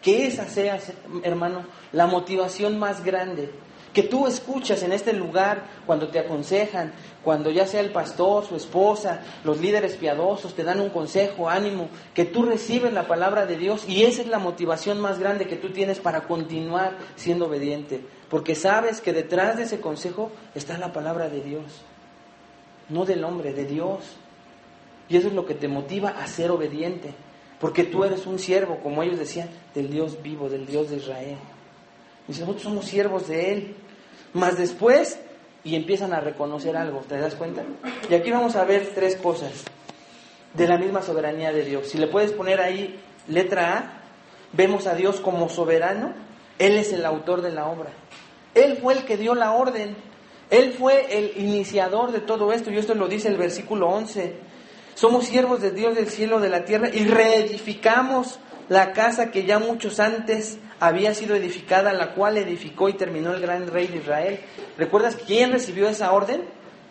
Que esa sea hermano, la motivación más grande que tú escuchas en este lugar cuando te aconsejan, cuando ya sea el pastor, su esposa, los líderes piadosos te dan un consejo, ánimo, que tú recibes la palabra de Dios y esa es la motivación más grande que tú tienes para continuar siendo obediente, porque sabes que detrás de ese consejo está la palabra de Dios, no del hombre, de Dios. Y eso es lo que te motiva a ser obediente, porque tú eres un siervo, como ellos decían, del Dios vivo, del Dios de Israel. Y nosotros somos siervos de Él. Más después, y empiezan a reconocer algo, ¿te das cuenta? Y aquí vamos a ver tres cosas de la misma soberanía de Dios. Si le puedes poner ahí letra A, vemos a Dios como soberano, Él es el autor de la obra. Él fue el que dio la orden, Él fue el iniciador de todo esto, y esto lo dice el versículo 11. Somos siervos de Dios del cielo, de la tierra, y reedificamos la casa que ya muchos antes había sido edificada, la cual edificó y terminó el gran rey de Israel. ¿Recuerdas quién recibió esa orden?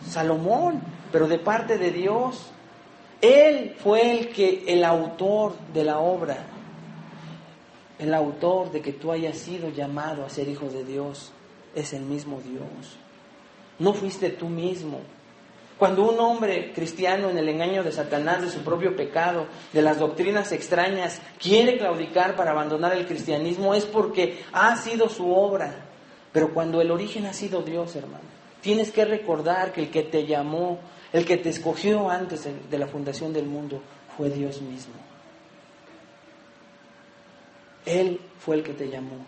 Salomón, pero de parte de Dios. Él fue el que el autor de la obra, el autor de que tú hayas sido llamado a ser hijo de Dios, es el mismo Dios. No fuiste tú mismo, cuando un hombre cristiano en el engaño de Satanás, de su propio pecado, de las doctrinas extrañas, quiere claudicar para abandonar el cristianismo, es porque ha sido su obra. Pero cuando el origen ha sido Dios, hermano, tienes que recordar que el que te llamó, el que te escogió antes de la fundación del mundo, fue Dios mismo. Él fue el que te llamó.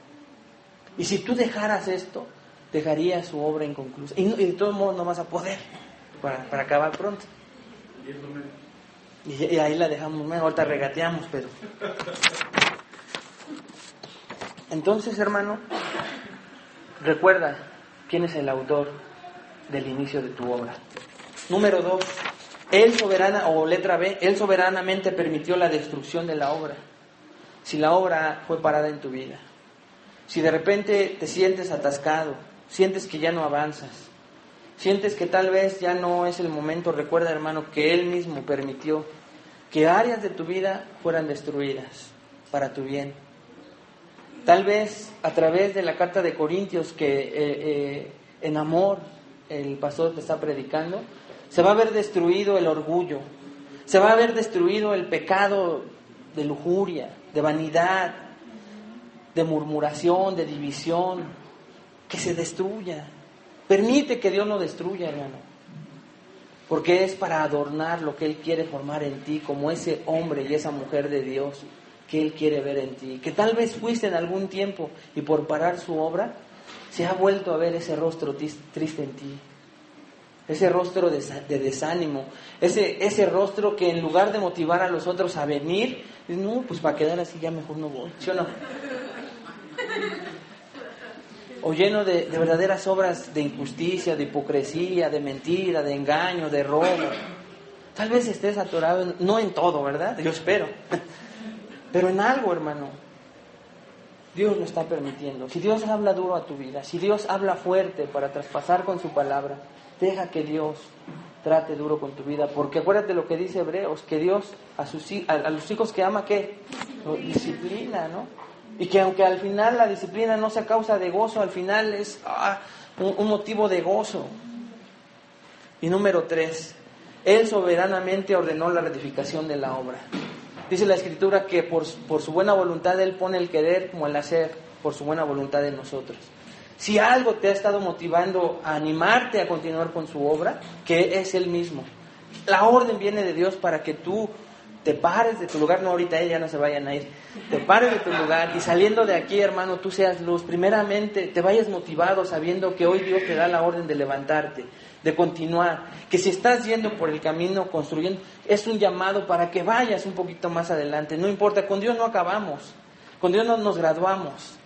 Y si tú dejaras esto, dejarías su obra inconclusa. Y, y de todos modos no vas a poder para, acabar pronto. Y, ahí la dejamos, ahorita regateamos, pero... Entonces, hermano, recuerda quién es el autor del inicio de tu obra. Número dos, él soberana, o letra B, él soberanamente permitió la destrucción de la obra. Si la obra fue parada en tu vida, si de repente te sientes atascado, sientes que ya no avanzas, sientes que tal vez ya no es el momento, recuerda hermano que Él mismo permitió que áreas de tu vida fueran destruidas para tu bien. Tal vez a través de la carta de Corintios que eh, eh, en amor el pastor te está predicando, se va a ver destruido el orgullo, se va a ver destruido el pecado de lujuria, de vanidad, de murmuración, de división, que se destruya. Permite que Dios no destruya, hermano. Porque es para adornar lo que Él quiere formar en ti, como ese hombre y esa mujer de Dios que Él quiere ver en ti. Que tal vez fuiste en algún tiempo y por parar su obra, se ha vuelto a ver ese rostro triste en ti. Ese rostro de, desánimo, ese, ese rostro que en lugar de motivar a los otros a venir, no, pues para quedar así ya mejor no voy, ¿sí o no? O lleno de, verdaderas obras de injusticia, de hipocresía, de mentira, de engaño, de robo. Tal vez estés atorado, no en todo, ¿verdad? Yo espero. Pero en algo, hermano. Dios lo está permitiendo. Si Dios habla duro a tu vida, si Dios habla fuerte para traspasar con su palabra, deja que Dios trate duro con tu vida. Porque acuérdate lo que dice Hebreos, que Dios a, sus, a, los hijos que ama, ¿qué? disciplina, ¿no? Y que aunque al final la disciplina no sea causa de gozo, al final es ah, un, motivo de gozo. Y número tres, Él soberanamente ordenó la ratificación de la obra. Dice la Escritura que por, por su buena voluntad Él pone el querer como el hacer, por su buena voluntad en nosotros. Si algo te ha estado motivando a animarte a continuar con su obra, que es Él mismo. La orden viene de Dios para que tú te pares de tu lugar, no ahorita ya no se vayan a ir, te pares de tu lugar y saliendo de aquí, hermano, tú seas luz. Primeramente, te vayas motivado sabiendo que hoy Dios te da la orden de levantarte, de continuar, que si estás yendo por el camino construyendo, es un llamado para que vayas un poquito más adelante. No importa, con Dios no acabamos, con Dios no nos graduamos.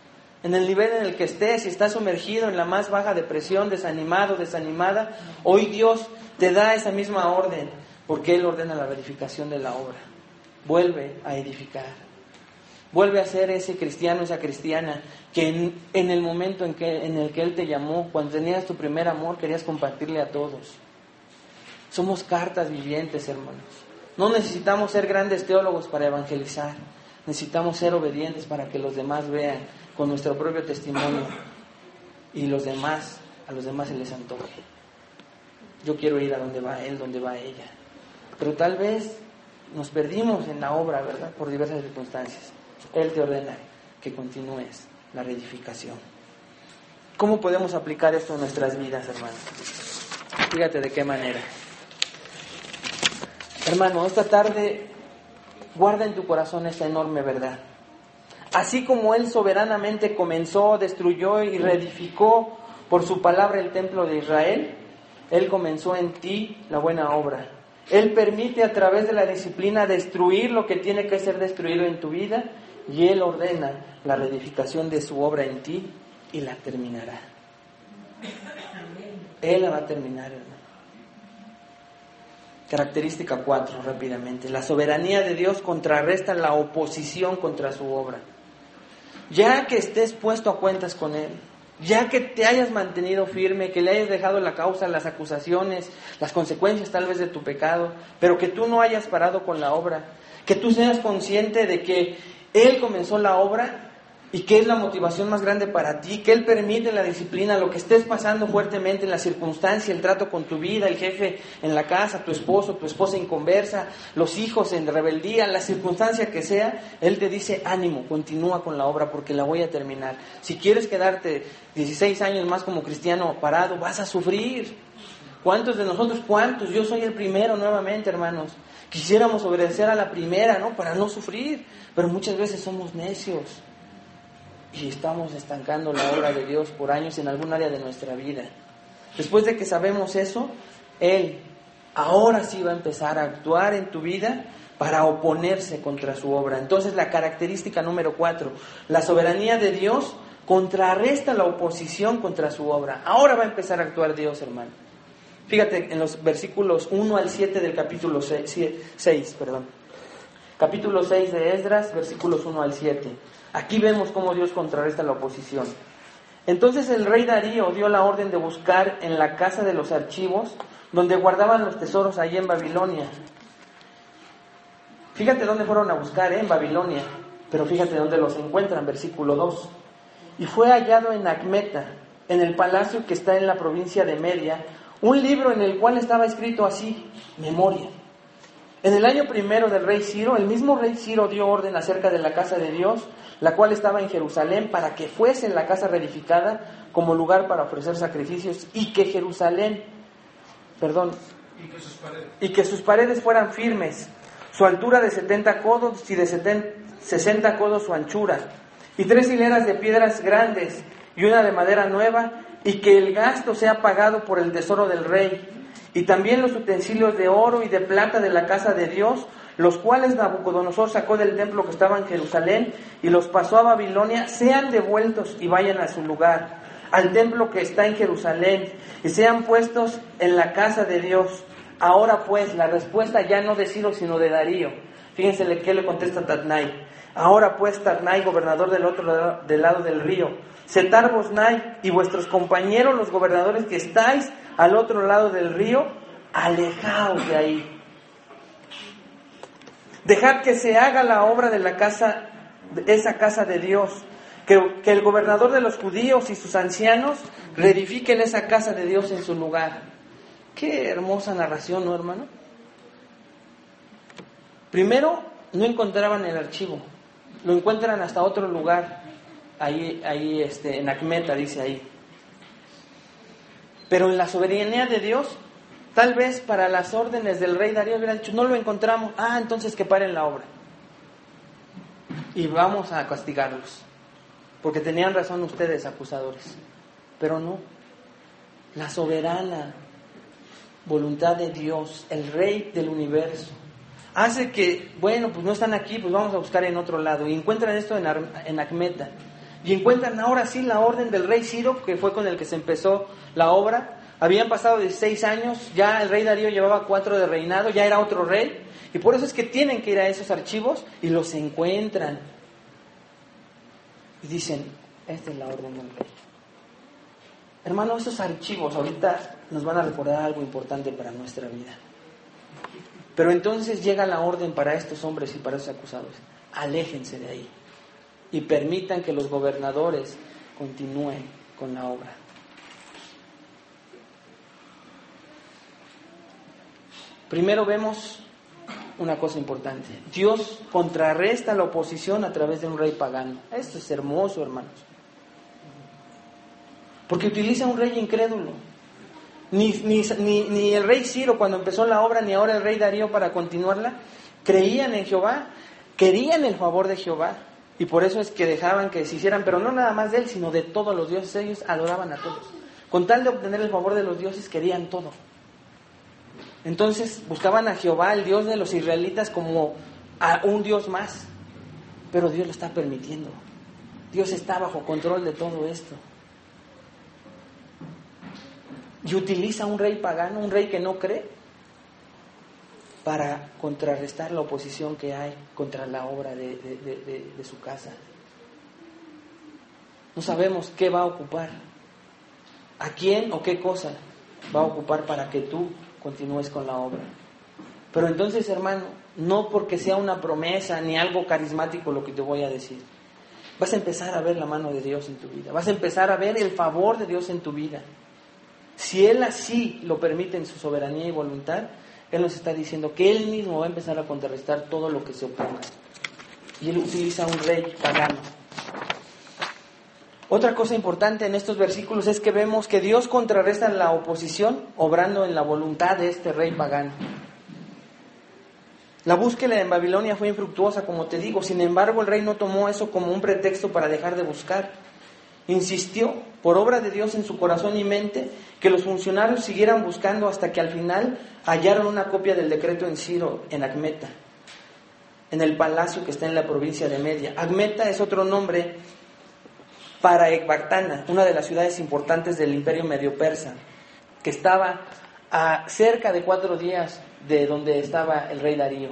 En el nivel en el que estés, si estás sumergido en la más baja depresión, desanimado, desanimada, hoy Dios te da esa misma orden porque Él ordena la verificación de la obra. Vuelve a edificar. Vuelve a ser ese cristiano, esa cristiana, que en, el momento en, que, en el que Él te llamó, cuando tenías tu primer amor, querías compartirle a todos. Somos cartas vivientes, hermanos. No necesitamos ser grandes teólogos para evangelizar. Necesitamos ser obedientes para que los demás vean con nuestro propio testimonio y los demás, a los demás se les antoje. Yo quiero ir a donde va él, donde va ella. Pero tal vez nos perdimos en la obra, ¿verdad? Por diversas circunstancias. Él te ordena que continúes la reedificación. ¿Cómo podemos aplicar esto en nuestras vidas, hermanos? Fíjate de qué manera. Hermano, esta tarde guarda en tu corazón esta enorme verdad. Así como Él soberanamente comenzó, destruyó y reedificó por su palabra el templo de Israel, Él comenzó en ti la buena obra. Él permite a través de la disciplina destruir lo que tiene que ser destruido en tu vida y Él ordena la reedificación de su obra en ti y la terminará. Él la va a terminar. Característica 4, rápidamente. La soberanía de Dios contrarresta la oposición contra su obra. Ya que estés puesto a cuentas con Él, ya que te hayas mantenido firme, que le hayas dejado la causa, las acusaciones, las consecuencias tal vez de tu pecado, pero que tú no hayas parado con la obra, que tú seas consciente de que Él comenzó la obra y qué es la motivación más grande para ti, que Él permite la disciplina, lo que estés pasando fuertemente en la circunstancia, el trato con tu vida, el jefe en la casa, tu esposo, tu esposa en conversa, los hijos en rebeldía, la circunstancia que sea, Él te dice, ánimo, continúa con la obra porque la voy a terminar. Si quieres quedarte 16 años más como cristiano parado, vas a sufrir. ¿Cuántos de nosotros, cuántos? Yo soy el primero nuevamente, hermanos. Quisiéramos obedecer a la primera, ¿no? Para no sufrir, pero muchas veces somos necios y estamos estancando la obra de Dios por años en algún área de nuestra vida. Después de que sabemos eso, Él ahora sí va a empezar a actuar en tu vida para oponerse contra su obra. Entonces la característica número cuatro, la soberanía de Dios contrarresta la oposición contra su obra. Ahora va a empezar a actuar Dios, hermano. Fíjate en los versículos 1 al 7 del capítulo 6, perdón. Capítulo 6 de Esdras, versículos 1 al 7. Aquí vemos cómo Dios contrarresta la oposición. Entonces el rey Darío dio la orden de buscar en la casa de los archivos donde guardaban los tesoros allí en Babilonia. Fíjate dónde fueron a buscar, ¿eh? en Babilonia, pero fíjate dónde los encuentran, versículo 2. Y fue hallado en Acmeta, en el palacio que está en la provincia de Media, un libro en el cual estaba escrito así, memoria. En el año primero del rey Ciro, el mismo rey Ciro dio orden acerca de la casa de Dios la cual estaba en Jerusalén, para que fuese la casa reedificada como lugar para ofrecer sacrificios y que Jerusalén, perdón, y que sus paredes, fueran firmes, su altura de 70 codos y de 60 codos su anchura, y tres hileras de piedras grandes y una de madera nueva, y que el gasto sea pagado por el tesoro del rey, y también los utensilios de oro y de plata de la casa de Dios, los cuales Nabucodonosor sacó del templo que estaba en Jerusalén y los pasó a Babilonia, sean devueltos y vayan a su lugar, al templo que está en Jerusalén, y sean puestos en la casa de Dios. Ahora pues, la respuesta ya no de Ciro, sino de Darío. Fíjense qué le contesta Tatnai. Ahora pues, Tatnai, gobernador del otro lado del, lado del río, Setar Bosnai y vuestros compañeros, los gobernadores que estáis al otro lado del río, alejaos de ahí Dejad que se haga la obra de la casa, de esa casa de Dios. Que, que el gobernador de los judíos y sus ancianos reedifiquen esa casa de Dios en su lugar. Qué hermosa narración, ¿no, hermano? Primero, no encontraban el archivo. Lo encuentran hasta otro lugar. Ahí, ahí, este, en Acmeta, dice ahí. Pero en la soberanía de Dios Tal vez para las órdenes del rey Darío hubieran dicho, no lo encontramos, ah, entonces que paren la obra. Y vamos a castigarlos. Porque tenían razón ustedes, acusadores. Pero no. La soberana voluntad de Dios, el rey del universo, hace que, bueno, pues no están aquí, pues vamos a buscar en otro lado. Y encuentran esto en, en Acmeta. Y encuentran ahora sí la orden del rey Ciro, que fue con el que se empezó la obra, habían pasado 16 años, ya el rey Darío llevaba cuatro de reinado, ya era otro rey, y por eso es que tienen que ir a esos archivos y los encuentran. Y dicen, esta es la orden del rey. Hermano, esos archivos ahorita nos van a recordar algo importante para nuestra vida. Pero entonces llega la orden para estos hombres y para esos acusados. Aléjense de ahí. Y permitan que los gobernadores continúen con la obra. Primero vemos una cosa importante. Dios contrarresta la oposición a través de un rey pagano. Esto es hermoso, hermanos. Porque utiliza un rey incrédulo. Ni, ni, ni, el rey Ciro cuando empezó la obra, ni ahora el rey Darío para continuarla, creían en Jehová, querían el favor de Jehová. Y por eso es que dejaban que se hicieran, pero no nada más de él, sino de todos los dioses. Ellos adoraban a todos. Con tal de obtener el favor de los dioses, querían todo. Entonces buscaban a Jehová, el Dios de los israelitas, como a un Dios más. Pero Dios lo está permitiendo. Dios está bajo control de todo esto. Y utiliza un rey pagano, un rey que no cree, para contrarrestar la oposición que hay contra la obra de, su casa. No sabemos qué va a ocupar, a quién o qué cosa va a ocupar para que tú continúes con la obra. Pero entonces, hermano, no porque sea una promesa ni algo carismático lo que te voy a decir. Vas a empezar a ver la mano de Dios en tu vida. Vas a empezar a ver el favor de Dios en tu vida. Si Él así lo permite en su soberanía y voluntad, Él nos está diciendo que Él mismo va a empezar a contrarrestar todo lo que se oponga. Y Él utiliza un rey pagano otra cosa importante en estos versículos es que vemos que Dios contrarresta la oposición obrando en la voluntad de este rey pagano. La búsqueda en Babilonia fue infructuosa, como te digo, sin embargo el rey no tomó eso como un pretexto para dejar de buscar. Insistió, por obra de Dios en su corazón y mente, que los funcionarios siguieran buscando hasta que al final hallaron una copia del decreto en Ciro, en Agmeta, en el palacio que está en la provincia de Media. Agmeta es otro nombre para Ecbatana, una de las ciudades importantes del imperio medio persa, que estaba a cerca de cuatro días de donde estaba el rey Darío.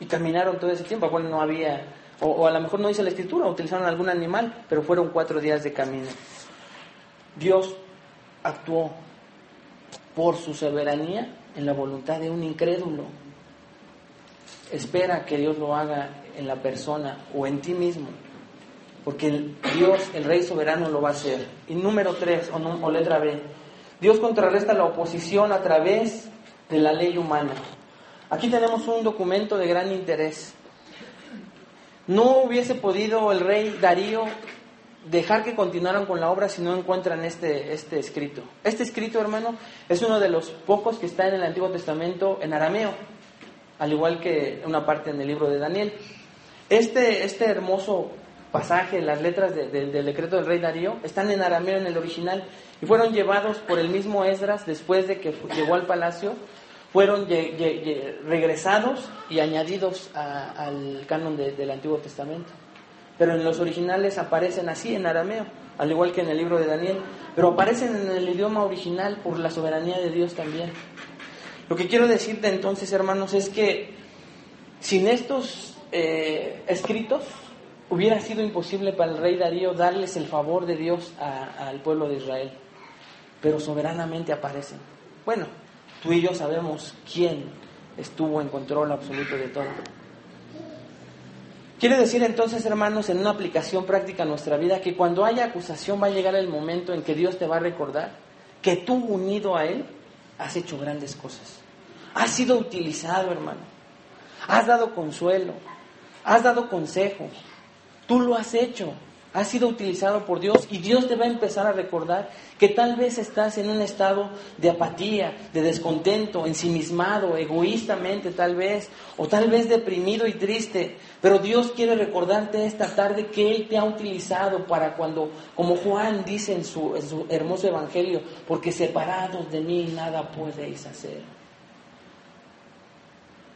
Y caminaron todo ese tiempo, bueno, no había, o, a lo mejor no dice la escritura, utilizaron algún animal, pero fueron cuatro días de camino. Dios actuó por su soberanía en la voluntad de un incrédulo. Espera que Dios lo haga en la persona o en ti mismo porque Dios, el Rey soberano, lo va a hacer. Y número tres, o, o letra B, Dios contrarresta la oposición a través de la ley humana. Aquí tenemos un documento de gran interés. No hubiese podido el rey Darío dejar que continuaran con la obra si no encuentran este, este escrito. Este escrito, hermano, es uno de los pocos que está en el Antiguo Testamento en arameo, al igual que una parte en el libro de Daniel. Este, este hermoso pasaje, las letras del decreto del rey Darío, están en arameo en el original y fueron llevados por el mismo Esdras después de que llegó al palacio, fueron regresados y añadidos al canon del Antiguo Testamento. Pero en los originales aparecen así en arameo, al igual que en el libro de Daniel, pero aparecen en el idioma original por la soberanía de Dios también. Lo que quiero decirte entonces, hermanos, es que sin estos eh, escritos, hubiera sido imposible para el rey Darío darles el favor de Dios al pueblo de Israel, pero soberanamente aparecen. Bueno, tú y yo sabemos quién estuvo en control absoluto de todo. Quiere decir entonces, hermanos, en una aplicación práctica a nuestra vida, que cuando haya acusación va a llegar el momento en que Dios te va a recordar que tú unido a Él has hecho grandes cosas. Has sido utilizado, hermano. Has dado consuelo. Has dado consejo. Tú lo has hecho, has sido utilizado por Dios y Dios te va a empezar a recordar que tal vez estás en un estado de apatía, de descontento, ensimismado, egoístamente tal vez, o tal vez deprimido y triste, pero Dios quiere recordarte esta tarde que Él te ha utilizado para cuando, como Juan dice en su, en su hermoso evangelio, porque separados de mí nada podéis hacer.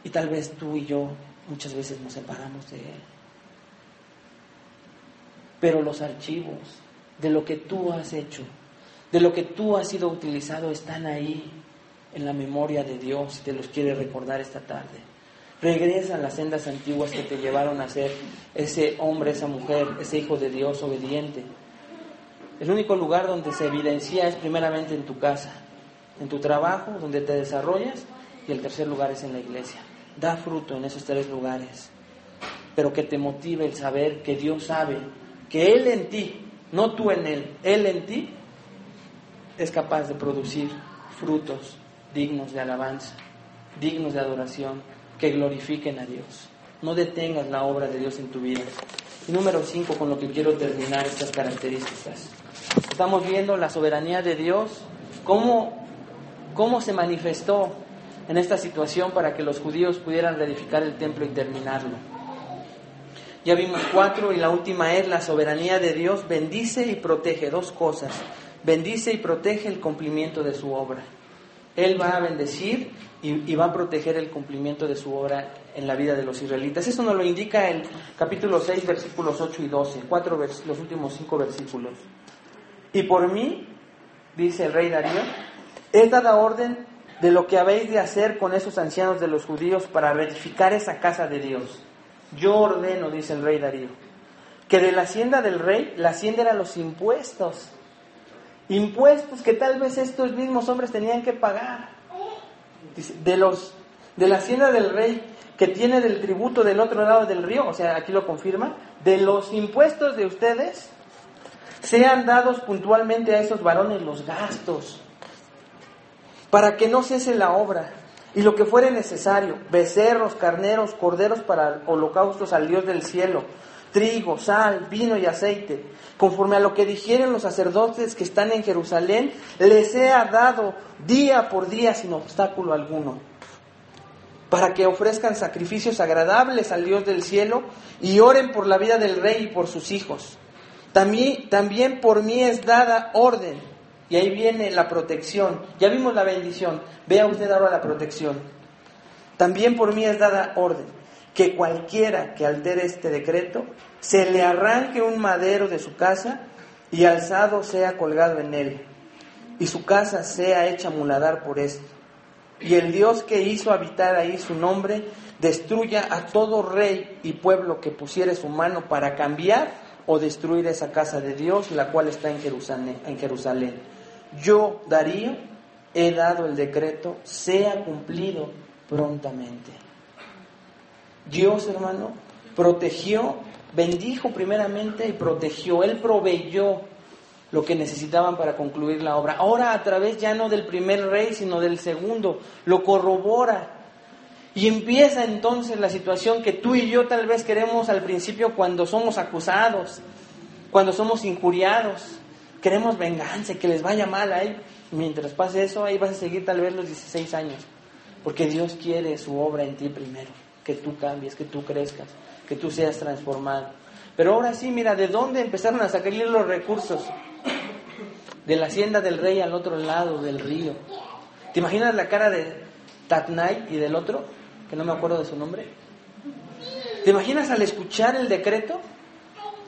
Y tal vez tú y yo muchas veces nos separamos de Él pero los archivos de lo que tú has hecho, de lo que tú has sido utilizado, están ahí en la memoria de Dios te los quiere recordar esta tarde. Regresa a las sendas antiguas que te llevaron a ser ese hombre, esa mujer, ese hijo de Dios obediente. El único lugar donde se evidencia es primeramente en tu casa, en tu trabajo, donde te desarrollas, y el tercer lugar es en la iglesia. Da fruto en esos tres lugares, pero que te motive el saber que Dios sabe que Él en ti, no tú en Él, Él en ti, es capaz de producir frutos dignos de alabanza, dignos de adoración, que glorifiquen a Dios. No detengas la obra de Dios en tu vida. Y número cinco, con lo que quiero terminar estas características. Estamos viendo la soberanía de Dios, cómo, cómo se manifestó en esta situación para que los judíos pudieran reedificar el templo y terminarlo. Ya vimos cuatro y la última es la soberanía de Dios bendice y protege dos cosas. Bendice y protege el cumplimiento de su obra. Él va a bendecir y, va a proteger el cumplimiento de su obra en la vida de los israelitas. Eso nos lo indica el capítulo 6, versículos 8 y 12, cuatro los últimos cinco versículos. Y por mí, dice el rey Darío, he dado orden de lo que habéis de hacer con esos ancianos de los judíos para reedificar esa casa de Dios. Yo ordeno, dice el rey Darío, que de la hacienda del rey, la hacienda eran los impuestos. Impuestos que tal vez estos mismos hombres tenían que pagar. de, los, de la hacienda del rey que tiene del tributo del otro lado del río, o sea, aquí lo confirma, de los impuestos de ustedes, sean dados puntualmente a esos varones los gastos para que no cese la obra, y lo que fuere necesario, becerros, carneros, corderos para holocaustos al Dios del cielo, trigo, sal, vino y aceite, conforme a lo que dijeron los sacerdotes que están en Jerusalén, les sea dado día por día sin obstáculo alguno, para que ofrezcan sacrificios agradables al Dios del cielo y oren por la vida del rey y por sus hijos. También, también por mí es dada orden y ahí viene la protección. Ya vimos la bendición. Vea usted ahora la protección. También por mí es dada orden que cualquiera que altere este decreto, se le arranque un madero de su casa y alzado sea colgado en él, y su casa sea hecha muladar por esto. Y el Dios que hizo habitar ahí su nombre, destruya a todo rey y pueblo que pusiere su mano para cambiar o destruir esa casa de Dios, la cual está en Jerusalén. En Jerusalén yo, Darío, he dado el decreto, sea cumplido prontamente. Dios, hermano, protegió, bendijo primeramente y protegió. Él proveyó lo que necesitaban para concluir la obra. Ahora a través ya no del primer rey, sino del segundo, lo corrobora. Y empieza entonces la situación que tú y yo tal vez queremos al principio cuando somos acusados, cuando somos injuriados, queremos venganza, que les vaya mal a él. Mientras pase eso, ahí vas a seguir tal vez los 16 años. Porque Dios quiere su obra en ti primero. Que tú cambies, que tú crezcas, que tú seas transformado. Pero ahora sí, mira, ¿de dónde empezaron a sacarle los recursos? De la hacienda del rey al otro lado del río. ¿Te imaginas la cara de Tatnai y del otro? Que no me acuerdo de su nombre. ¿Te imaginas al escuchar el decreto?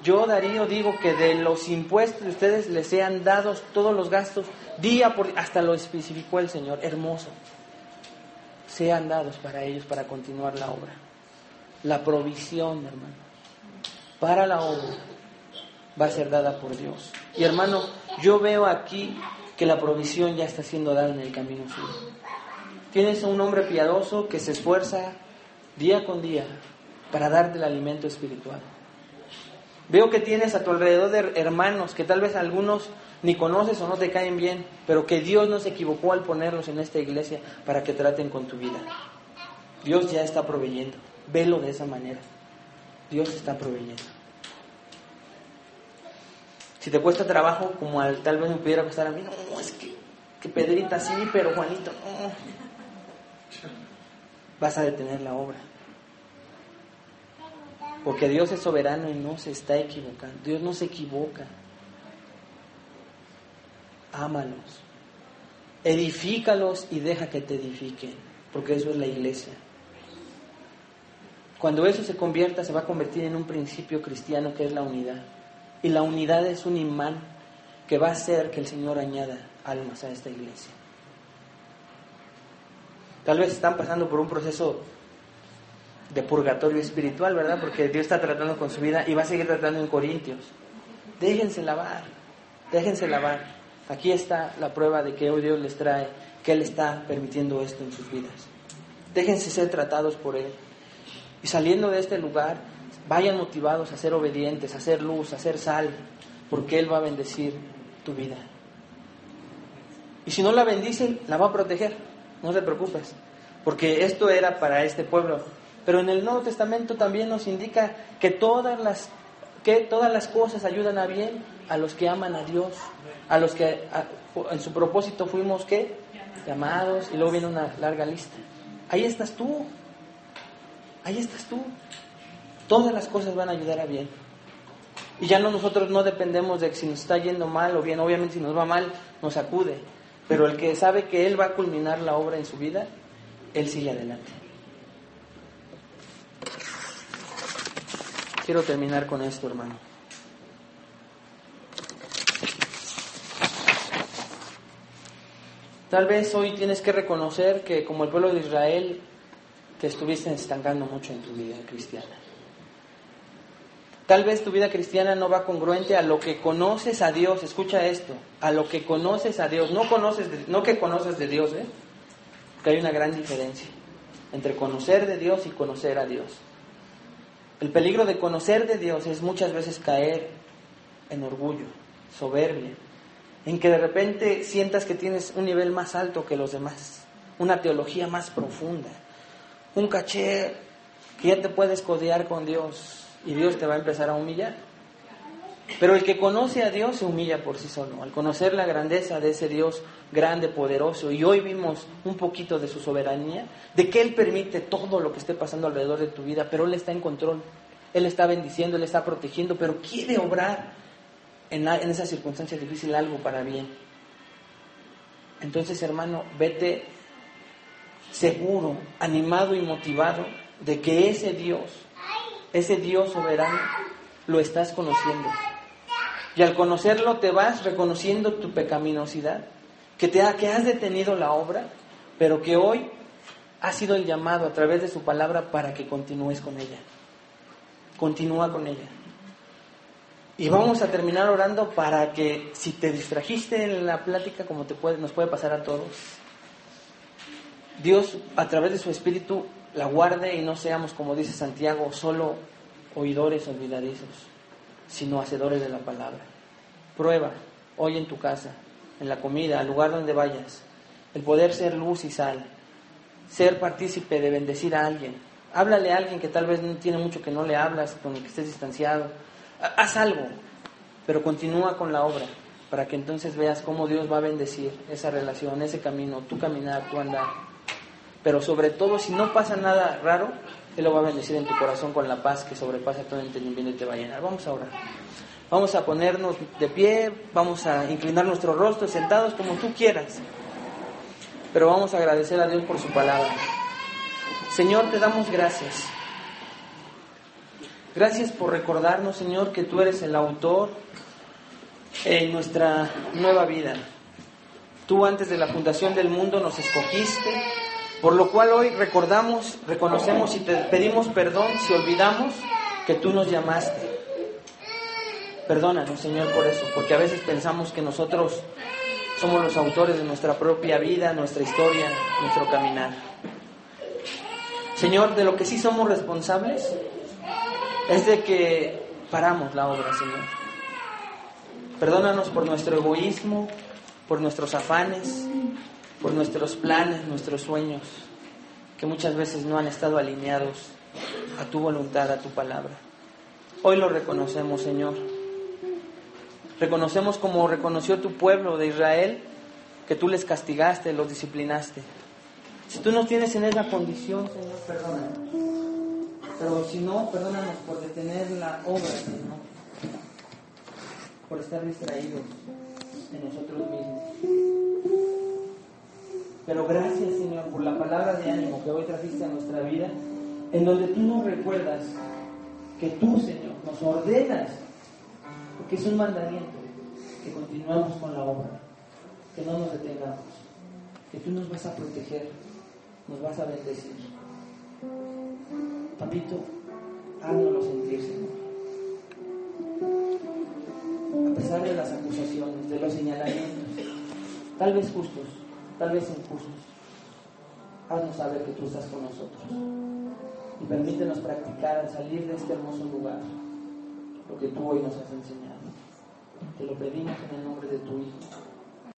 Yo, Darío, digo que de los impuestos de ustedes les sean dados todos los gastos, día por día, hasta lo especificó el Señor, hermoso, sean dados para ellos para continuar la obra. La provisión, hermano, para la obra va a ser dada por Dios. Y hermano, yo veo aquí que la provisión ya está siendo dada en el camino suyo. Tienes a un hombre piadoso que se esfuerza día con día para darte el alimento espiritual. Veo que tienes a tu alrededor de hermanos que tal vez algunos ni conoces o no te caen bien, pero que Dios no se equivocó al ponerlos en esta iglesia para que traten con tu vida. Dios ya está proveyendo. Velo de esa manera. Dios está proveyendo. Si te cuesta trabajo, como tal vez me pudiera costar a mí, no, es que, que Pedrita sí, pero Juanito, no. Vas a detener la obra. Porque Dios es soberano y no se está equivocando. Dios no se equivoca. Ámalos. Edifícalos y deja que te edifiquen. Porque eso es la iglesia. Cuando eso se convierta, se va a convertir en un principio cristiano que es la unidad. Y la unidad es un imán que va a hacer que el Señor añada almas a esta iglesia. Tal vez están pasando por un proceso de purgatorio espiritual, ¿verdad? Porque Dios está tratando con su vida y va a seguir tratando en Corintios. Déjense lavar, déjense lavar. Aquí está la prueba de que hoy Dios les trae, que Él está permitiendo esto en sus vidas. Déjense ser tratados por Él. Y saliendo de este lugar, vayan motivados a ser obedientes, a ser luz, a ser sal, porque Él va a bendecir tu vida. Y si no la bendice, la va a proteger, no te preocupes, porque esto era para este pueblo. Pero en el Nuevo Testamento también nos indica que todas las, que todas las cosas ayudan a bien a los que aman a Dios, a los que en su propósito fuimos ¿qué? llamados y luego viene una larga lista. Ahí estás tú, ahí estás tú. Todas las cosas van a ayudar a bien. Y ya no nosotros no dependemos de si nos está yendo mal o bien, obviamente si nos va mal nos acude, pero el que sabe que Él va a culminar la obra en su vida, Él sigue adelante. Quiero terminar con esto, hermano. Tal vez hoy tienes que reconocer que como el pueblo de Israel te estuviste estancando mucho en tu vida cristiana. Tal vez tu vida cristiana no va congruente a lo que conoces a Dios. Escucha esto, a lo que conoces a Dios. No conoces, no que conoces de Dios, ¿eh? Que hay una gran diferencia entre conocer de Dios y conocer a Dios. El peligro de conocer de Dios es muchas veces caer en orgullo, soberbia, en que de repente sientas que tienes un nivel más alto que los demás, una teología más profunda, un caché que ya te puedes codear con Dios, y Dios te va a empezar a humillar. Pero el que conoce a Dios se humilla por sí solo. Al conocer la grandeza de ese Dios grande, poderoso, y hoy vimos un poquito de su soberanía, de que Él permite todo lo que esté pasando alrededor de tu vida, pero Él está en control. Él está bendiciendo, Él está protegiendo, pero quiere obrar en, en esa circunstancia difícil algo para bien. Entonces, hermano, vete seguro, animado y motivado de que ese Dios ese Dios soberano, lo estás conociendo. Y al conocerlo te vas reconociendo tu pecaminosidad, que, te ha, que has detenido la obra, pero que hoy ha sido el llamado a través de su palabra para que continúes con ella. Continúa con ella. Y vamos a terminar orando para que si te distrajiste en la plática, como te puede, nos puede pasar a todos, Dios a través de su Espíritu la guarde y no seamos, como dice Santiago, solo oidores olvidadizos, sino hacedores de la palabra. Prueba hoy en tu casa, en la comida, al lugar donde vayas, el poder ser luz y sal, ser partícipe de bendecir a alguien. Háblale a alguien que tal vez no tiene mucho que no le hablas, con el que estés distanciado. Haz algo, pero continúa con la obra para que entonces veas cómo Dios va a bendecir esa relación, ese camino, tu caminar, tu andar. Pero sobre todo, si no pasa nada raro, Él lo va a bendecir en tu corazón con la paz que sobrepasa todo entendimiento y te va a llenar. Vamos a orar. Vamos a ponernos de pie, vamos a inclinar nuestro rostro sentados como tú quieras. Pero vamos a agradecer a Dios por su palabra. Señor, te damos gracias. Gracias por recordarnos, Señor, que tú eres el autor en nuestra nueva vida. Tú antes de la fundación del mundo nos escogiste por lo cual hoy recordamos, reconocemos y te pedimos perdón si olvidamos que tú nos llamaste. Perdónanos, Señor, por eso, porque a veces pensamos que nosotros somos los autores de nuestra propia vida, nuestra historia, nuestro caminar. Señor, de lo que sí somos responsables es de que paramos la obra, Señor. Perdónanos por nuestro egoísmo, por nuestros afanes, por nuestros planes, nuestros sueños, que muchas veces no han estado alineados a tu voluntad, a tu palabra. Hoy lo reconocemos, Señor. Reconocemos como reconoció tu pueblo de Israel, que tú les castigaste, los disciplinaste. Si tú nos tienes en esa condición, Señor, perdónanos. Pero si no, perdónanos por detener la obra, Señor. Por estar distraídos en nosotros mismos. Pero gracias, Señor, por la palabra de ánimo que hoy trajiste a nuestra vida, en donde tú nos recuerdas que tú, Señor, nos ordenas, porque es un mandamiento, que continuemos con la obra, que no nos detengamos, que tú nos vas a proteger, nos vas a bendecir. Papito, háganoslo sentir, Señor. A pesar de las acusaciones, de los señalamientos, tal vez justos, tal vez injustos. Haznos saber que tú estás con nosotros. y permítenos practicar al salir de este hermoso lugar lo que tú hoy nos has enseñado. Te lo pedimos en el nombre de tu Hijo.